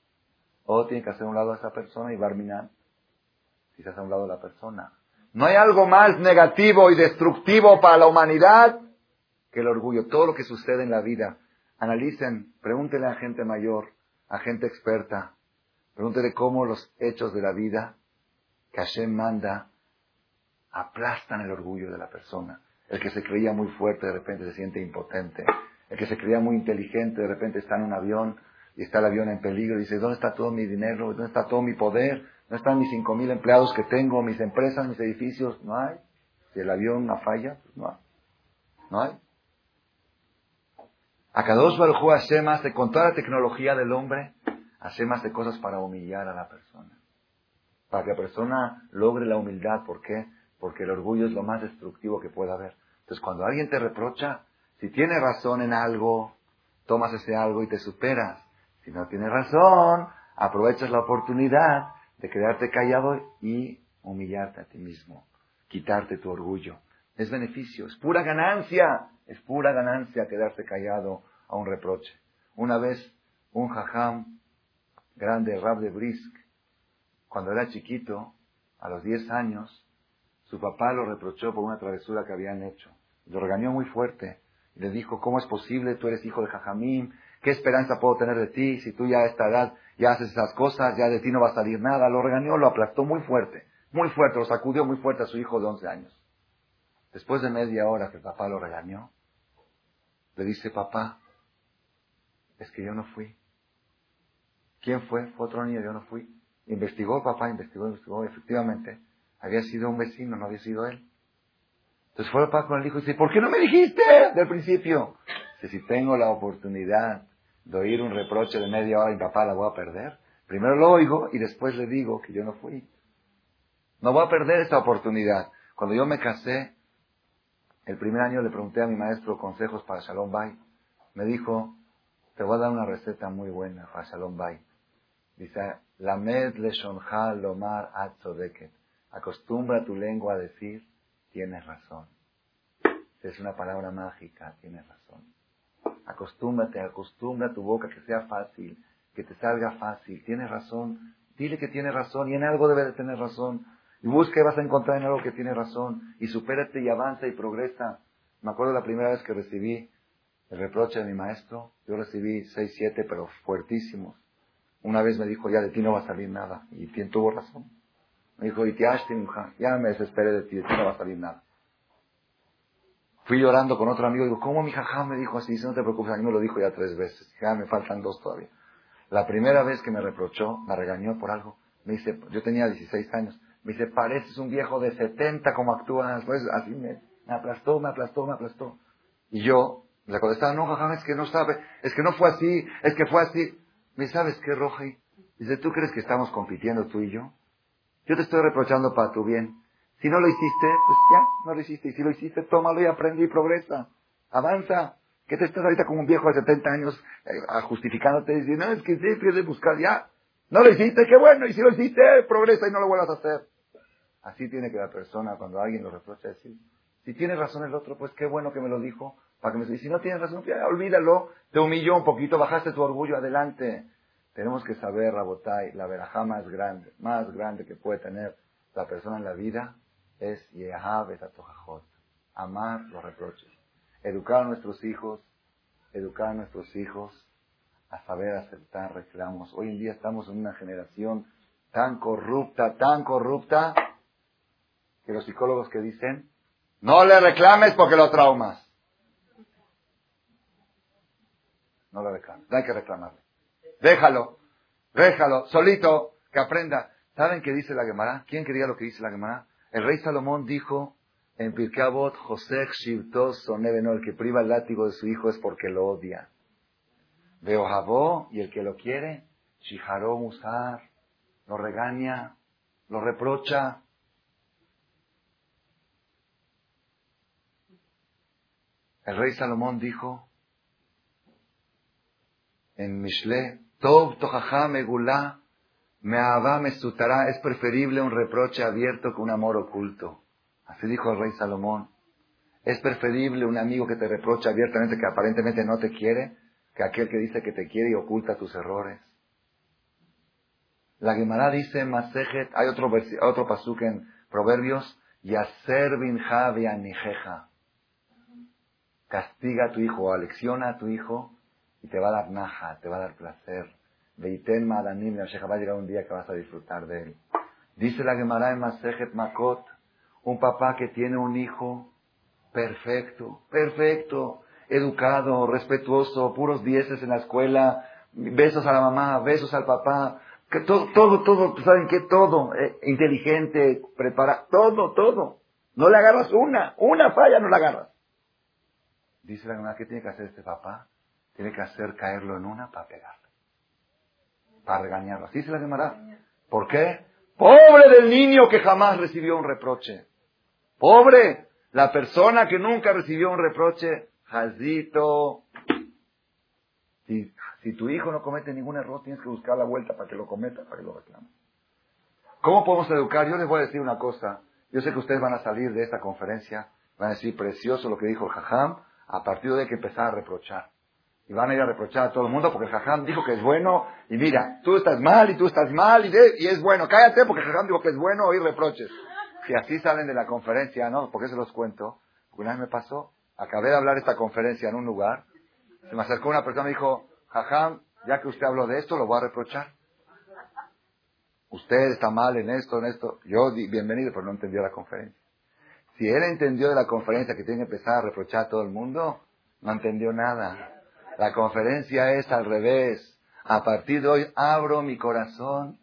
o tiene que hacer a un lado a esa persona y Barminan hace a un la persona. No hay algo más negativo y destructivo para la humanidad que el orgullo, todo lo que sucede en la vida, analicen, pregúntenle a gente mayor, a gente experta, pregúntenle cómo los hechos de la vida que Hashem manda aplastan el orgullo de la persona. El que se creía muy fuerte de repente se siente impotente. El que se creía muy inteligente de repente está en un avión y está el avión en peligro y dice, ¿dónde está todo mi dinero? ¿Dónde está todo mi poder? ¿Dónde están mis cinco mil empleados que tengo, mis empresas, mis edificios? No hay. Si el avión no falla, pues no hay. No hay. Akadosh Baruj hace más de con toda la tecnología del hombre, hace más de cosas para humillar a la persona. para que la persona logre la humildad. ¿Por qué? Porque el orgullo es lo más destructivo que puede haber. Entonces, cuando alguien te reprocha, si tiene razón en algo, tomas ese algo y te superas. Si no tiene razón, aprovechas la oportunidad de quedarte callado y humillarte a ti mismo, quitarte tu orgullo. Es beneficio, es pura ganancia, es pura ganancia quedarse callado a un reproche. Una vez, un jajam grande, Rab de Brisk, cuando era chiquito, a los 10 años, su papá lo reprochó por una travesura que habían hecho. Lo regañó muy fuerte. Le dijo, ¿cómo es posible? Tú eres hijo de Jajamín. ¿Qué esperanza puedo tener de ti si tú ya a esta edad ya haces esas cosas? Ya de ti no va a salir nada. Lo regañó, lo aplastó muy fuerte. Muy fuerte, lo sacudió muy fuerte a su hijo de 11 años. Después de media hora que el papá lo regañó, le dice, papá, es que yo no fui. ¿Quién fue? Fue otro niño, yo no fui. Investigó, papá, investigó, investigó. Efectivamente, había sido un vecino, no había sido él. Entonces fue el papá con el hijo y dice, ¿por qué no me dijiste del principio? Dice, si tengo la oportunidad de oír un reproche de media hora y papá la voy a perder, primero lo oigo y después le digo que yo no fui. No voy a perder esta oportunidad. Cuando yo me casé, el primer año le pregunté a mi maestro consejos para Shalom Bay. Me dijo, te voy a dar una receta muy buena para Shalom Bay. Dice, Lamed leshonja lomar atzodeket. Acostumbra tu lengua a decir, tienes razón. Es una palabra mágica, tienes razón. Acostúmbrate, acostumbra tu boca que sea fácil, que te salga fácil. Tienes razón, dile que tienes razón y en algo debe de tener razón. Y busca y vas a encontrar en algo que tiene razón. Y supérate y avanza y progresa. Me acuerdo la primera vez que recibí el reproche de mi maestro. Yo recibí seis, siete, pero fuertísimos. Una vez me dijo, ya de ti no va a salir nada. Y tuvo razón. Me dijo, ya me desesperé de ti, de ti no va a salir nada. Fui llorando con otro amigo digo, ¿cómo mi jajá me dijo así? Dice, no te preocupes, a mí me lo dijo ya tres veces. Ya me faltan dos todavía. La primera vez que me reprochó, me regañó por algo, me dice, yo tenía 16 años, me dice, pareces un viejo de 70 como actúas. Pues así me, aplastó, me aplastó, me aplastó. Y yo le contestaba, no, jajá, es que no sabe, es que no fue así, es que fue así. Me sabes qué, Roji? Dice, ¿tú crees que estamos compitiendo tú y yo? Yo te estoy reprochando para tu bien. Si no lo hiciste, pues ya, no lo hiciste. Y si lo hiciste, tómalo y aprende y progresa. Avanza. ¿Qué te estás ahorita como un viejo de 70 años eh, justificándote y diciendo, no, es que sí, tienes de buscar ya? No lo hiciste, qué bueno. Y si lo hiciste, progresa y no lo vuelvas a hacer. Así tiene que la persona, cuando alguien lo reprocha, decir, si tiene razón el otro, pues qué bueno que me lo dijo. Para que me, y si no tiene razón, ya, olvídalo. Te humilló un poquito, bajaste tu orgullo, adelante. Tenemos que saber, Rabotai, la verajá más grande, más grande que puede tener la persona en la vida es amar los reproches. Educar a nuestros hijos, educar a nuestros hijos a saber aceptar reclamos. Hoy en día estamos en una generación tan corrupta, tan corrupta, que los psicólogos que dicen, no le reclames porque lo traumas. No le reclames, no hay que reclamarle. Déjalo, déjalo, solito, que aprenda. ¿Saben qué dice la Gemara? ¿Quién quería lo que dice la Gemara? El rey Salomón dijo en Pirkabot, José Shivtos Sonebeno, el que priva el látigo de su hijo es porque lo odia. Veo Jabó, y el que lo quiere, Shiharó Musar, lo regaña, lo reprocha. El rey Salomón dijo en Mishle, Tov tojaja megulá, me me sutará, es preferible un reproche abierto que un amor oculto. Así dijo el rey Salomón. Es preferible un amigo que te reprocha abiertamente que aparentemente no te quiere, que aquel que dice que te quiere y oculta tus errores. La Gemara dice, Masejet, hay otro, otro pasuk en Proverbios, Yaser bin nijeja. Castiga a tu hijo, alecciona a tu hijo y te va a dar naja, te va a dar placer. Veiten madanim va a llegar un día que vas a disfrutar de él. Dice la Gemara en Masejet Makot, un papá que tiene un hijo perfecto, perfecto, educado, respetuoso, puros dieces en la escuela, besos a la mamá, besos al papá, que todo, todo, todo, ¿saben qué? Todo, eh, inteligente, prepara, todo, todo. No le agarras una, una falla no la agarras. Dice la Gemara, ¿qué tiene que hacer este papá? Tiene que hacer caerlo en una para pegarle. Para regañarlo. Así se la llamará. ¿Por qué? Pobre del niño que jamás recibió un reproche. Pobre la persona que nunca recibió un reproche. Jazito. Si, si tu hijo no comete ningún error, tienes que buscar la vuelta para que lo cometa, para que lo reclame. ¿Cómo podemos educar? Yo les voy a decir una cosa. Yo sé que ustedes van a salir de esta conferencia, van a decir precioso lo que dijo el Jajam, a partir de que empezar a reprochar. Y van a ir a reprochar a todo el mundo porque el Jajam dijo que es bueno, y mira, tú estás mal y tú estás mal, y, y es bueno. Cállate porque el Jajam dijo que es bueno oír reproches. Si así salen de la conferencia, ¿no? Porque se los cuento. Una vez me pasó, acabé de hablar esta conferencia en un lugar, se me acercó una persona y me dijo, Jajam, ya que usted habló de esto, lo voy a reprochar usted está mal en esto, en esto. Yo, bienvenido, pero no entendió la conferencia. Si él entendió de la conferencia que tiene que empezar a reprochar a todo el mundo, no entendió nada. La conferencia es al revés. A partir de hoy abro mi corazón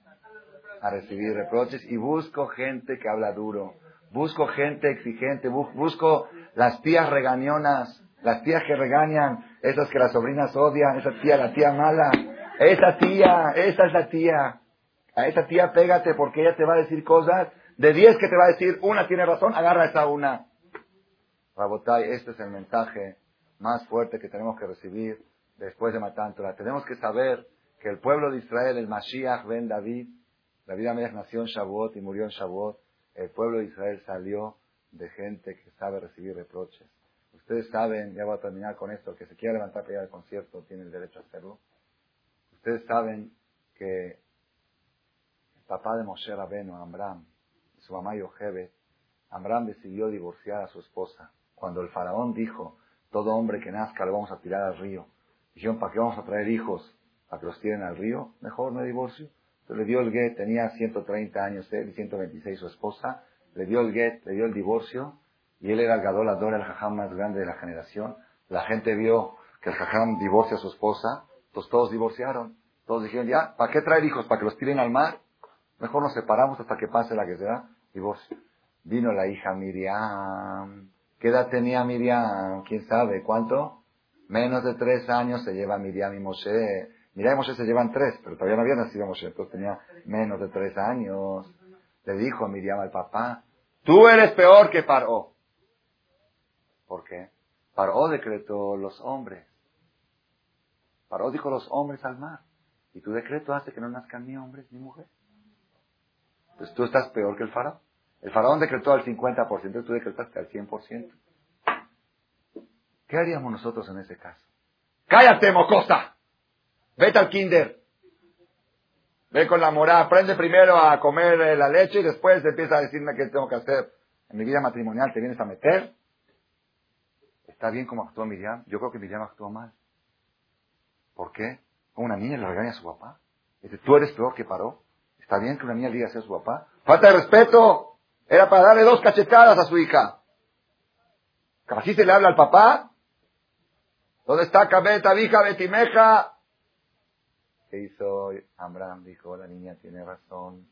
a recibir reproches y busco gente que habla duro. Busco gente exigente. Busco las tías regañonas, las tías que regañan, esas que las sobrinas odian, esa tía, la tía mala. Esa tía, esa es la tía a esa tía pégate porque ella te va a decir cosas. De diez que te va a decir, una tiene razón, agarra esa una. Rabotai, este es el mensaje más fuerte que tenemos que recibir después de Matántola. Tenemos que saber que el pueblo de Israel, el Mashiach ben David, David Amelech nació en Shavuot y murió en Shavuot. El pueblo de Israel salió de gente que sabe recibir reproches. Ustedes saben, ya voy a terminar con esto, que se quiera levantar para ir al concierto tiene el derecho a hacerlo. Ustedes saben que papá de Moshe Rabenu, Amram, y su mamá Yochebe, Amram decidió divorciar a su esposa. Cuando el faraón dijo, todo hombre que nazca lo vamos a tirar al río. Dijeron, ¿para qué vamos a traer hijos? ¿Para que los tiren al río? Mejor no divorcio. Entonces le dio el get, tenía 130 años él y 126 su esposa. Le dio el get, le dio el divorcio. Y él era el gadolador, el jajam más grande de la generación. La gente vio que el jajam divorcia a su esposa. Entonces todos divorciaron. Todos dijeron, ya, ¿para qué traer hijos? ¿Para que los tiren al mar? Mejor nos separamos hasta que pase la que sea divorcio. Vino la hija Miriam. ¿Qué edad tenía Miriam? ¿Quién sabe? ¿Cuánto? Menos de tres años se lleva Miriam y Moshe. Miriam y Moshe se llevan tres, pero todavía no había nacido Moshe, entonces tenía menos de tres años. Le dijo Miriam al papá, tú eres peor que Paró. ¿Por qué? Paró decretó los hombres. Paró dijo los hombres al mar. Y tu decreto hace que no nazcan ni hombres ni mujeres. Pues tú estás peor que el faraón. El faraón decretó al 50%, tú decretaste al 100%. ¿Qué haríamos nosotros en ese caso? ¡Cállate, mocosa! Vete al kinder. Ve con la morada, aprende primero a comer eh, la leche y después empieza a decirme qué tengo que hacer. En mi vida matrimonial te vienes a meter. ¿Está bien como actuó Miriam? Yo creo que Miriam actuó mal. ¿Por qué? Una niña le regaña a su papá. Dice, tú eres peor que paró. ¿Está bien que una niña diga así a su papá? Falta de respeto. Era para darle dos cachetadas a su hija. Así se le habla al papá. ¿Dónde está Cabeta, hija, Betimeja? ¿Qué hizo Abraham? Dijo, la niña tiene razón.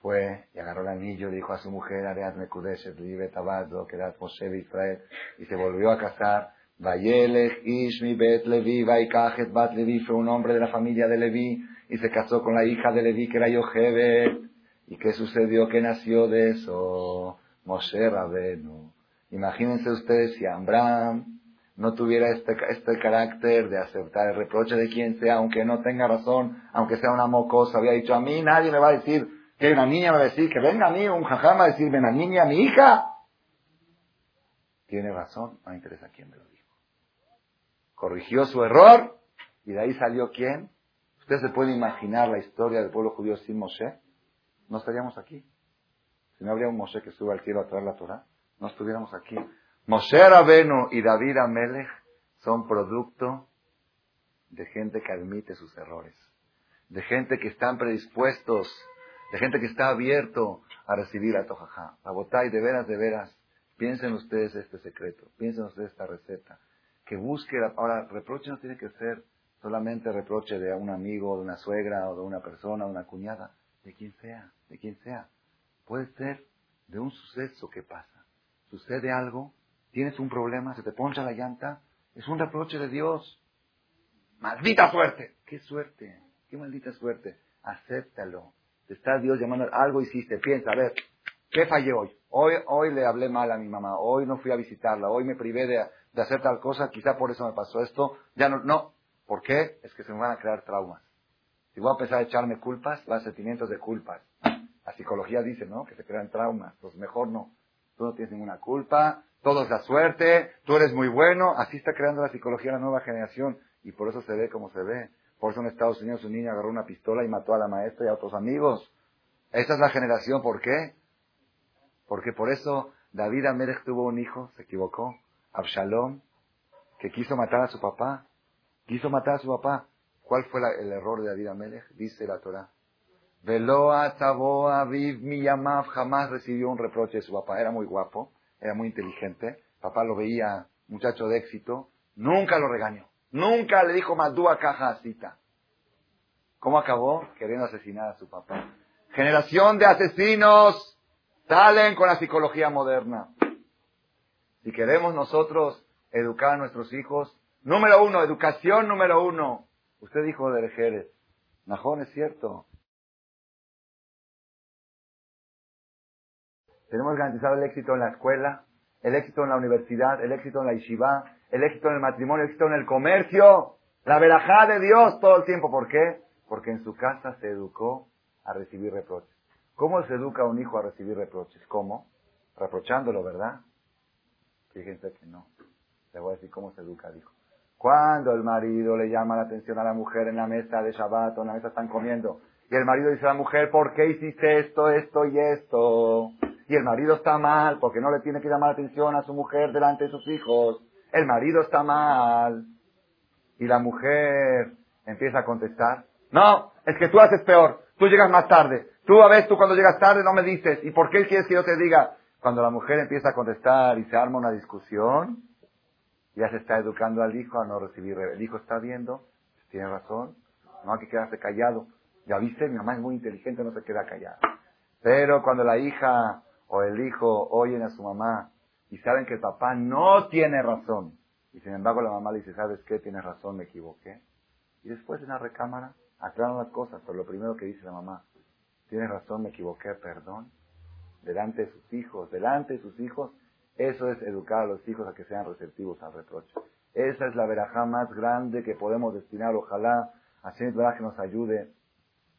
Fue y agarró el anillo, dijo a su mujer, Ariadne Kudeshet, Libe Tabado, era Moshe Israel, y se volvió a casar. Vayelech, Ishmi, Bet Levi, Vaikajet, Bat Levi, fue un hombre de la familia de Levi, y se casó con la hija de Leví, que era Yochebed. ¿Y qué sucedió? ¿Qué nació de eso? Moshe Rabenu. Imagínense ustedes si Abraham no tuviera este, este carácter de aceptar el reproche de quien sea, aunque no tenga razón, aunque sea una mocosa, había dicho a mí, nadie me va a decir que una niña me va a decir que venga a mí, un jajama a decirme a niña, mi hija. Tiene razón, no interesa quién me lo dijo. Corrigió su error y de ahí salió quién? ¿Usted se puede imaginar la historia del pueblo judío sin Moshe? No estaríamos aquí. Si no habría un Moshe que sube al cielo a traer la Torah, no estuviéramos aquí. Moshe Rabenu y David Amelech son producto de gente que admite sus errores, de gente que están predispuestos, de gente que está abierto a recibir a Tojajá. Botay, de veras, de veras, piensen ustedes este secreto, piensen ustedes esta receta, que busque, ahora, reproche no tiene que ser solamente reproche de un amigo, de una suegra, o de una persona, de una cuñada, de quien sea, de quien sea. Puede ser de un suceso que pasa. Sucede algo, tienes un problema, se te poncha la llanta, es un reproche de Dios. Maldita suerte. ¿Qué suerte? ¿Qué maldita suerte? Acéptalo. Te está Dios llamando, algo hiciste, piensa, a ver, ¿qué fallé hoy? Hoy, hoy le hablé mal a mi mamá, hoy no fui a visitarla, hoy me privé de, de hacer tal cosa, quizá por eso me pasó esto, ya no, no. ¿Por qué? Es que se me van a crear traumas. Si voy a empezar a echarme culpas, van sentimientos de culpas. La psicología dice, ¿no? Que se crean traumas. Pues mejor no. Tú no tienes ninguna culpa, todo es la suerte, tú eres muy bueno. Así está creando la psicología la nueva generación. Y por eso se ve como se ve. Por eso en Estados Unidos un niño agarró una pistola y mató a la maestra y a otros amigos. Esa es la generación. ¿Por qué? Porque por eso David Amérez tuvo un hijo, se equivocó. Absalom, que quiso matar a su papá. Quiso matar a su papá. ¿Cuál fue el error de David Amelech? Dice la Torah. Veloa Taboa Viv Miyamav jamás recibió un reproche de su papá. Era muy guapo, era muy inteligente. Papá lo veía muchacho de éxito. Nunca lo regañó. Nunca le dijo Madúa cita. ¿Cómo acabó? Queriendo asesinar a su papá. Generación de asesinos salen con la psicología moderna. Si queremos nosotros educar a nuestros hijos, número uno, educación número uno, Usted dijo de Jerez. Najón es cierto. Tenemos garantizado el éxito en la escuela, el éxito en la universidad, el éxito en la yeshiva, el éxito en el matrimonio, el éxito en el comercio, la verajá de Dios todo el tiempo. ¿Por qué? Porque en su casa se educó a recibir reproches. ¿Cómo se educa un hijo a recibir reproches? ¿Cómo? Reprochándolo, ¿verdad? Fíjense que no. Le voy a decir cómo se educa, dijo. Cuando el marido le llama la atención a la mujer en la mesa de Shabbat en la mesa están comiendo, y el marido dice a la mujer, ¿por qué hiciste esto, esto y esto? Y el marido está mal porque no le tiene que llamar la atención a su mujer delante de sus hijos. El marido está mal. Y la mujer empieza a contestar, no, es que tú haces peor, tú llegas más tarde. Tú a veces tú cuando llegas tarde no me dices, ¿y por qué quieres que yo te diga? Cuando la mujer empieza a contestar y se arma una discusión, ya se está educando al hijo a no recibir. El hijo está viendo, tiene razón, no hay que quedarse callado. Ya viste, mi mamá es muy inteligente, no se queda callada. Pero cuando la hija o el hijo oyen a su mamá y saben que el papá no tiene razón, y sin embargo la mamá le dice, ¿sabes qué? Tienes razón, me equivoqué. Y después en la recámara aclaran las cosas, pero lo primero que dice la mamá, tienes razón, me equivoqué, perdón. Delante de sus hijos, delante de sus hijos, eso es educar a los hijos a que sean receptivos al reproche. Esa es la verajá más grande que podemos destinar. Ojalá Hashem que nos ayude,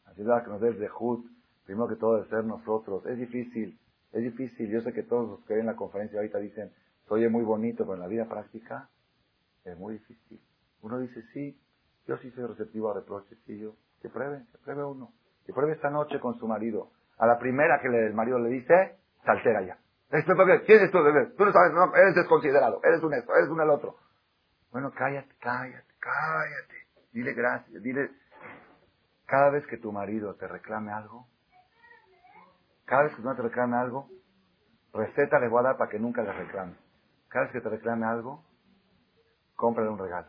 Hashem que nos dé Zehut, primero que todo de ser nosotros. Es difícil, es difícil. Yo sé que todos los que ven la conferencia ahorita dicen, soy muy bonito, pero en la vida práctica es muy difícil. Uno dice, sí, yo sí soy receptivo a reproches, sí, yo. Que pruebe, que pruebe uno. Que pruebe esta noche con su marido. A la primera que el marido le dice, saltera ya. ¿Quién es bebé? Tú no sabes, no, eres desconsiderado, eres un esto, eres un el otro. Bueno, cállate, cállate, cállate. Dile gracias, dile, cada vez que tu marido te reclame algo, cada vez que marido te reclame algo, receta le voy a dar para que nunca le reclame. Cada vez que te reclame algo, cómprale un regalo.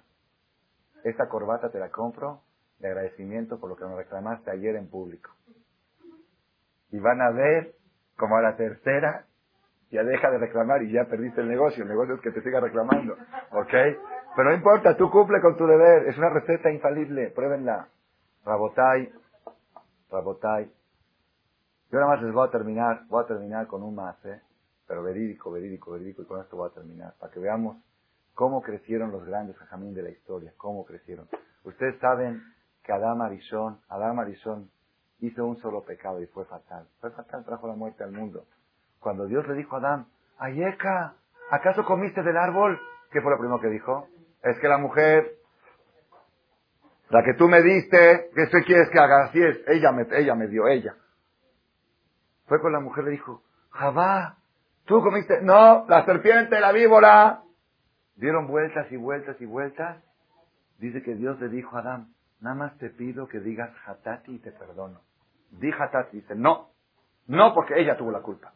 Esta corbata te la compro de agradecimiento por lo que me reclamaste ayer en público. Y van a ver como a la tercera ya deja de reclamar y ya perdiste el negocio. El negocio es que te siga reclamando. ¿Ok? Pero no importa, tú cumple con tu deber. Es una receta infalible. Pruébenla. Rabotai. Rabotai. Yo nada más les voy a terminar. Voy a terminar con un más, ¿eh? Pero verídico, verídico, verídico. Y con esto voy a terminar. Para que veamos cómo crecieron los grandes jajamín de la historia. Cómo crecieron. Ustedes saben que Adam Arishon, Adam Arishon hizo un solo pecado y fue fatal. Fue fatal, trajo la muerte al mundo. Cuando Dios le dijo a Adán, Ayeka, ¿acaso comiste del árbol? ¿Qué fue lo primero que dijo? Es que la mujer, la que tú me diste, ¿qué quieres que haga? Así es, ella me, ella me dio, ella. Fue con la mujer le dijo, Jabá, ¿tú comiste? No, la serpiente, la víbora. Dieron vueltas y vueltas y vueltas. Dice que Dios le dijo a Adán, nada más te pido que digas Hatati y te perdono. Di Hatati. Dice, no, no porque ella tuvo la culpa.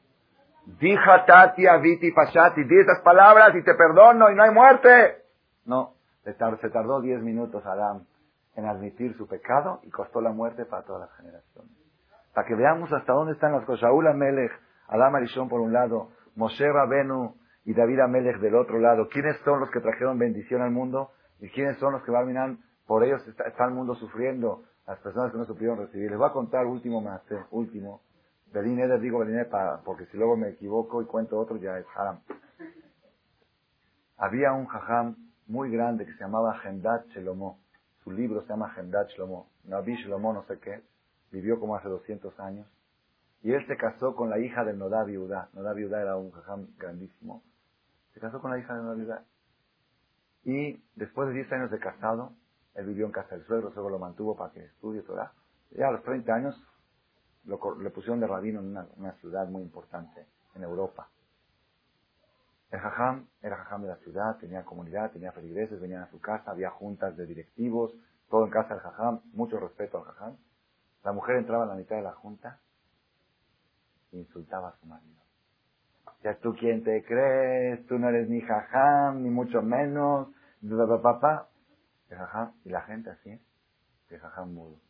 Dija Tati, Aviti, Pashati, di esas palabras y te perdono y no hay muerte. No, se tardó diez minutos Adán en admitir su pecado y costó la muerte para todas las generaciones. Para que veamos hasta dónde están las cosas. Saúl Amelech, Adán Arishon por un lado, Moshe Rabenu y David Amelech del otro lado. ¿Quiénes son los que trajeron bendición al mundo? ¿Y quiénes son los que van a por ellos está, el mundo sufriendo? las personas que no supieron recibir. Les voy a contar último más, último. Belín Eder, digo Belín para, porque si luego me equivoco y cuento otro ya es haram. Había un jajam muy grande que se llamaba Gendat Shelomo. Su libro se llama Gendat Shelomo. Nabi Shelomo no sé qué. Vivió como hace 200 años. Y él se casó con la hija del Nodab Yehuda. Nodab Yehuda era un jajam grandísimo. Se casó con la hija del Nodab Yehuda. Y después de 10 años de casado, él vivió en casa del suegro, luego lo mantuvo para que estudie Torah. Ya a los 30 años le pusieron de rabino en una, ciudad muy importante, en Europa. El jajam era jajam de la ciudad, tenía comunidad, tenía feligreses, venían a su casa, había juntas de directivos, todo en casa del jajam, mucho respeto al jajam. La mujer entraba a la mitad de la junta e insultaba a su marido. Ya tú quién te crees, tú no eres ni jajam, ni mucho menos, papá. Y la gente así, el jajam mudo.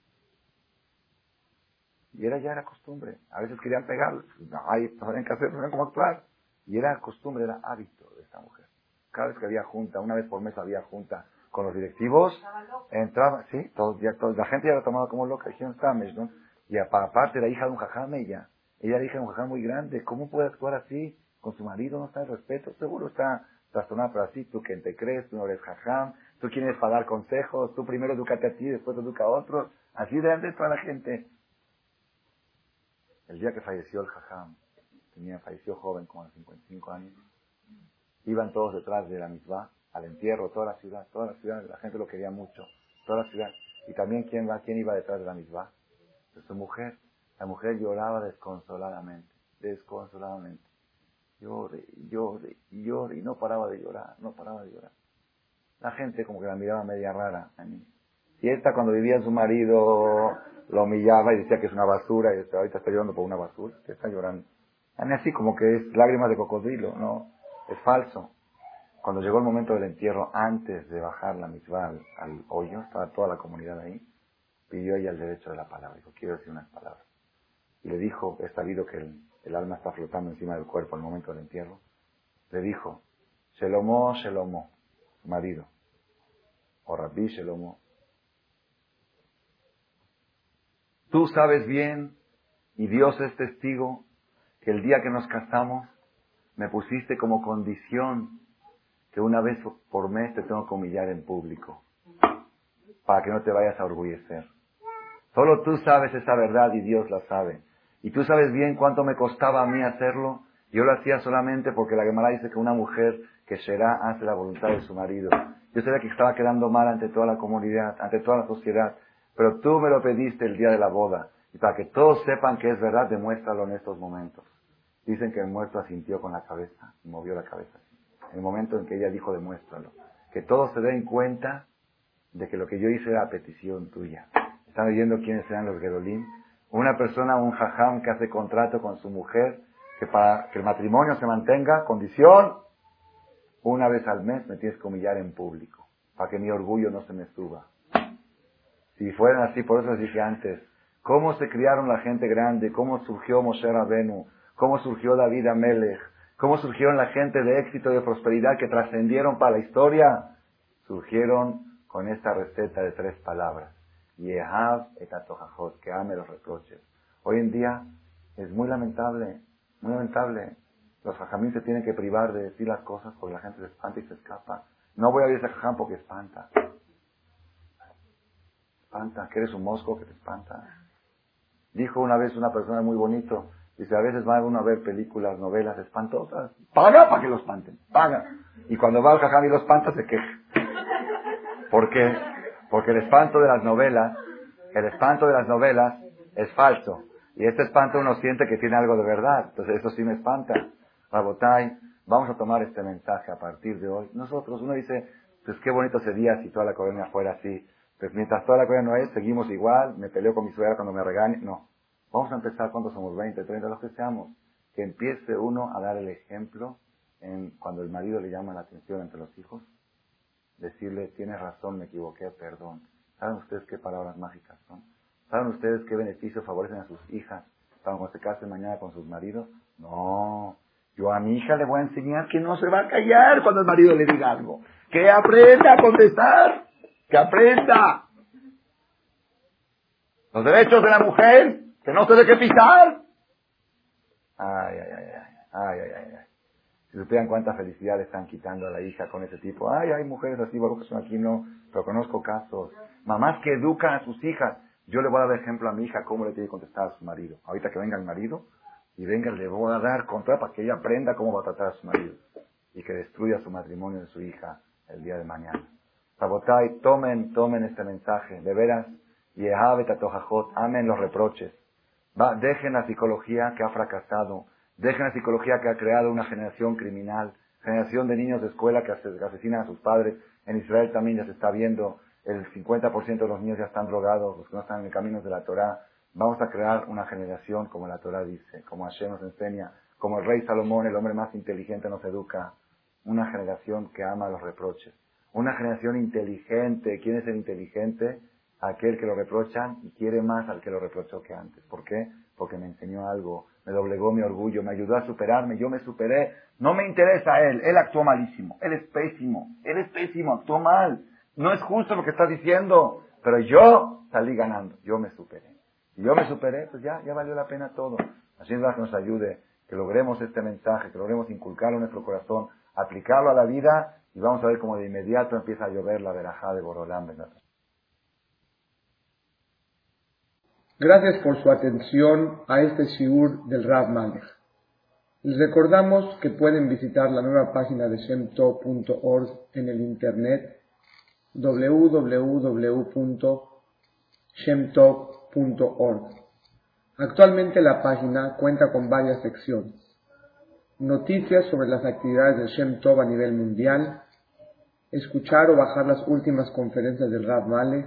Y era ya era costumbre. A veces querían pegarlo. No, hay, no que hacer, no cómo actuar. Y era costumbre, era hábito de esta mujer. Cada vez que había junta, una vez por mes había junta con los directivos, entraba, sí, todos, ya, todos, la gente ya lo tomaba como loca, dijeron, ¿no? Y aparte era hija de un jajam ella. Ella era hija de un jajam muy grande. ¿Cómo puede actuar así? Con su marido no está el respeto. Seguro está trastornada, pero así, tú quien te crees, tú no eres jajam, tú quieres para dar consejos, tú primero educate a ti, después educa a otros. Así de toda la gente. El día que falleció el jajam, tenía, falleció joven, como de 55 años, iban todos detrás de la misma, al entierro, toda la ciudad, toda la ciudad, la gente lo quería mucho, toda la ciudad. Y también, ¿quién va? ¿Quién iba detrás de la misma? Pues su mujer. La mujer lloraba desconsoladamente, desconsoladamente. Llore, llore, llore, y no paraba de llorar, no paraba de llorar. La gente como que la miraba media rara a mí. Y esta cuando vivía su marido lo humillaba y decía que es una basura y ahorita está llorando por una basura, que está llorando. Así como que es lágrimas de cocodrilo, no, es falso. Cuando llegó el momento del entierro, antes de bajar la misma al, hoyo, estaba toda la comunidad ahí, pidió ella el derecho de la palabra, dijo, quiero decir unas palabras. Y le dijo, he sabido que el, alma está flotando encima del cuerpo al momento del entierro, le dijo, Shelomo, su marido, o Rabbi Shelomo, Tú sabes bien, y Dios es testigo, que el día que nos casamos me pusiste como condición que una vez por mes te tengo que humillar en público, para que no te vayas a orgullecer. Solo tú sabes esa verdad y Dios la sabe. Y tú sabes bien cuánto me costaba a mí hacerlo. Yo lo hacía solamente porque la Gemara dice que una mujer que será hace la voluntad de su marido. Yo sabía que estaba quedando mal ante toda la comunidad, ante toda la sociedad. Pero tú me lo pediste el día de la boda. Y para que todos sepan que es verdad, demuéstralo en estos momentos. Dicen que el muerto asintió con la cabeza y movió la cabeza. El momento en que ella dijo, demuéstralo. Que todos se den cuenta de que lo que yo hice era petición tuya. ¿Están oyendo quiénes sean los Gedolim? Una persona, un jajam que hace contrato con su mujer, que para que el matrimonio se mantenga, condición, una vez al mes me tienes que humillar en público, para que mi orgullo no se me suba. Si fueran así, por eso les dije antes, cómo se criaron la gente grande, cómo surgió Moshe Rabenu, cómo surgió David Amelech, cómo surgieron la gente de éxito y de prosperidad que trascendieron para la historia, surgieron con esta receta de tres palabras. Yehav et que ame los reproches. Hoy en día es muy lamentable, muy lamentable. Los jajamín se tienen que privar de decir las cosas porque la gente se espanta y se escapa. No voy a oír ese jajam porque espanta espanta, que eres un mosco que te espanta. Dijo una vez una persona muy bonito, dice, a veces va uno a ver películas, novelas espantosas, paga para que lo espanten, paga. Y cuando va al jajam y lo espanta, se queja. ¿Por qué? Porque el espanto de las novelas, el espanto de las novelas es falso. Y este espanto uno siente que tiene algo de verdad. Entonces eso sí me espanta. Rabotai, vamos a tomar este mensaje a partir de hoy. Nosotros, uno dice, pues qué bonito sería si toda la colonia fuera así. Pues mientras toda la cosa no es, seguimos igual, me peleo con mi suegra cuando me regañe. No. Vamos a empezar cuando somos 20, 30, los que seamos. Que empiece uno a dar el ejemplo en cuando el marido le llama la atención entre los hijos. Decirle, tienes razón, me equivoqué, perdón. ¿Saben ustedes qué palabras mágicas son? ¿Saben ustedes qué beneficios favorecen a sus hijas cuando se casen mañana con sus maridos? No. Yo a mi hija le voy a enseñar que no se va a callar cuando el marido le diga algo. Que aprenda a contestar. ¡Que aprenda! Los derechos de la mujer, no se de qué pisar. Ay, ay, ay, ay, ay, ay, ay. Si supieran cuánta felicidad le están quitando a la hija con ese tipo. Ay, hay mujeres así, que son aquí, no, pero conozco casos. Mamás que educan a sus hijas. Yo le voy a dar ejemplo a mi hija cómo le tiene que contestar a su marido. Ahorita que venga el marido, y venga, le voy a dar contra para que ella aprenda cómo va a tratar a su marido. Y que destruya su matrimonio de su hija el día de mañana. Sabotai, tomen, tomen este mensaje. De veras, amen los reproches. Dejen la psicología que ha fracasado. Dejen la psicología que ha creado una generación criminal. Generación de niños de escuela que asesinan a sus padres. En Israel también ya se está viendo. El 50% de los niños ya están drogados, los que no están en el camino de la Torah. Vamos a crear una generación como la Torah dice, como Hashem nos enseña, como el rey Salomón, el hombre más inteligente, nos educa. Una generación que ama los reproches. Una generación inteligente. ¿Quién es el inteligente? Aquel que lo reprochan y quiere más al que lo reprochó que antes. ¿Por qué? Porque me enseñó algo, me doblegó mi orgullo, me ayudó a superarme, yo me superé. No me interesa él, él actuó malísimo, él es pésimo, él es pésimo, actuó mal. No es justo lo que estás diciendo, pero yo salí ganando, yo me superé. Y yo me superé, pues ya, ya valió la pena todo. Así es que nos ayude, que logremos este mensaje, que logremos inculcarlo en nuestro corazón, aplicarlo a la vida y vamos a ver cómo de inmediato empieza a llover la verajá de Borolán. Gracias por su atención a este shiur del Rav Malech. Les recordamos que pueden visitar la nueva página de shemto.org en el internet www.shemtov.org. Actualmente la página cuenta con varias secciones noticias sobre las actividades del Shem Tov a nivel mundial, escuchar o bajar las últimas conferencias del Rab Malek,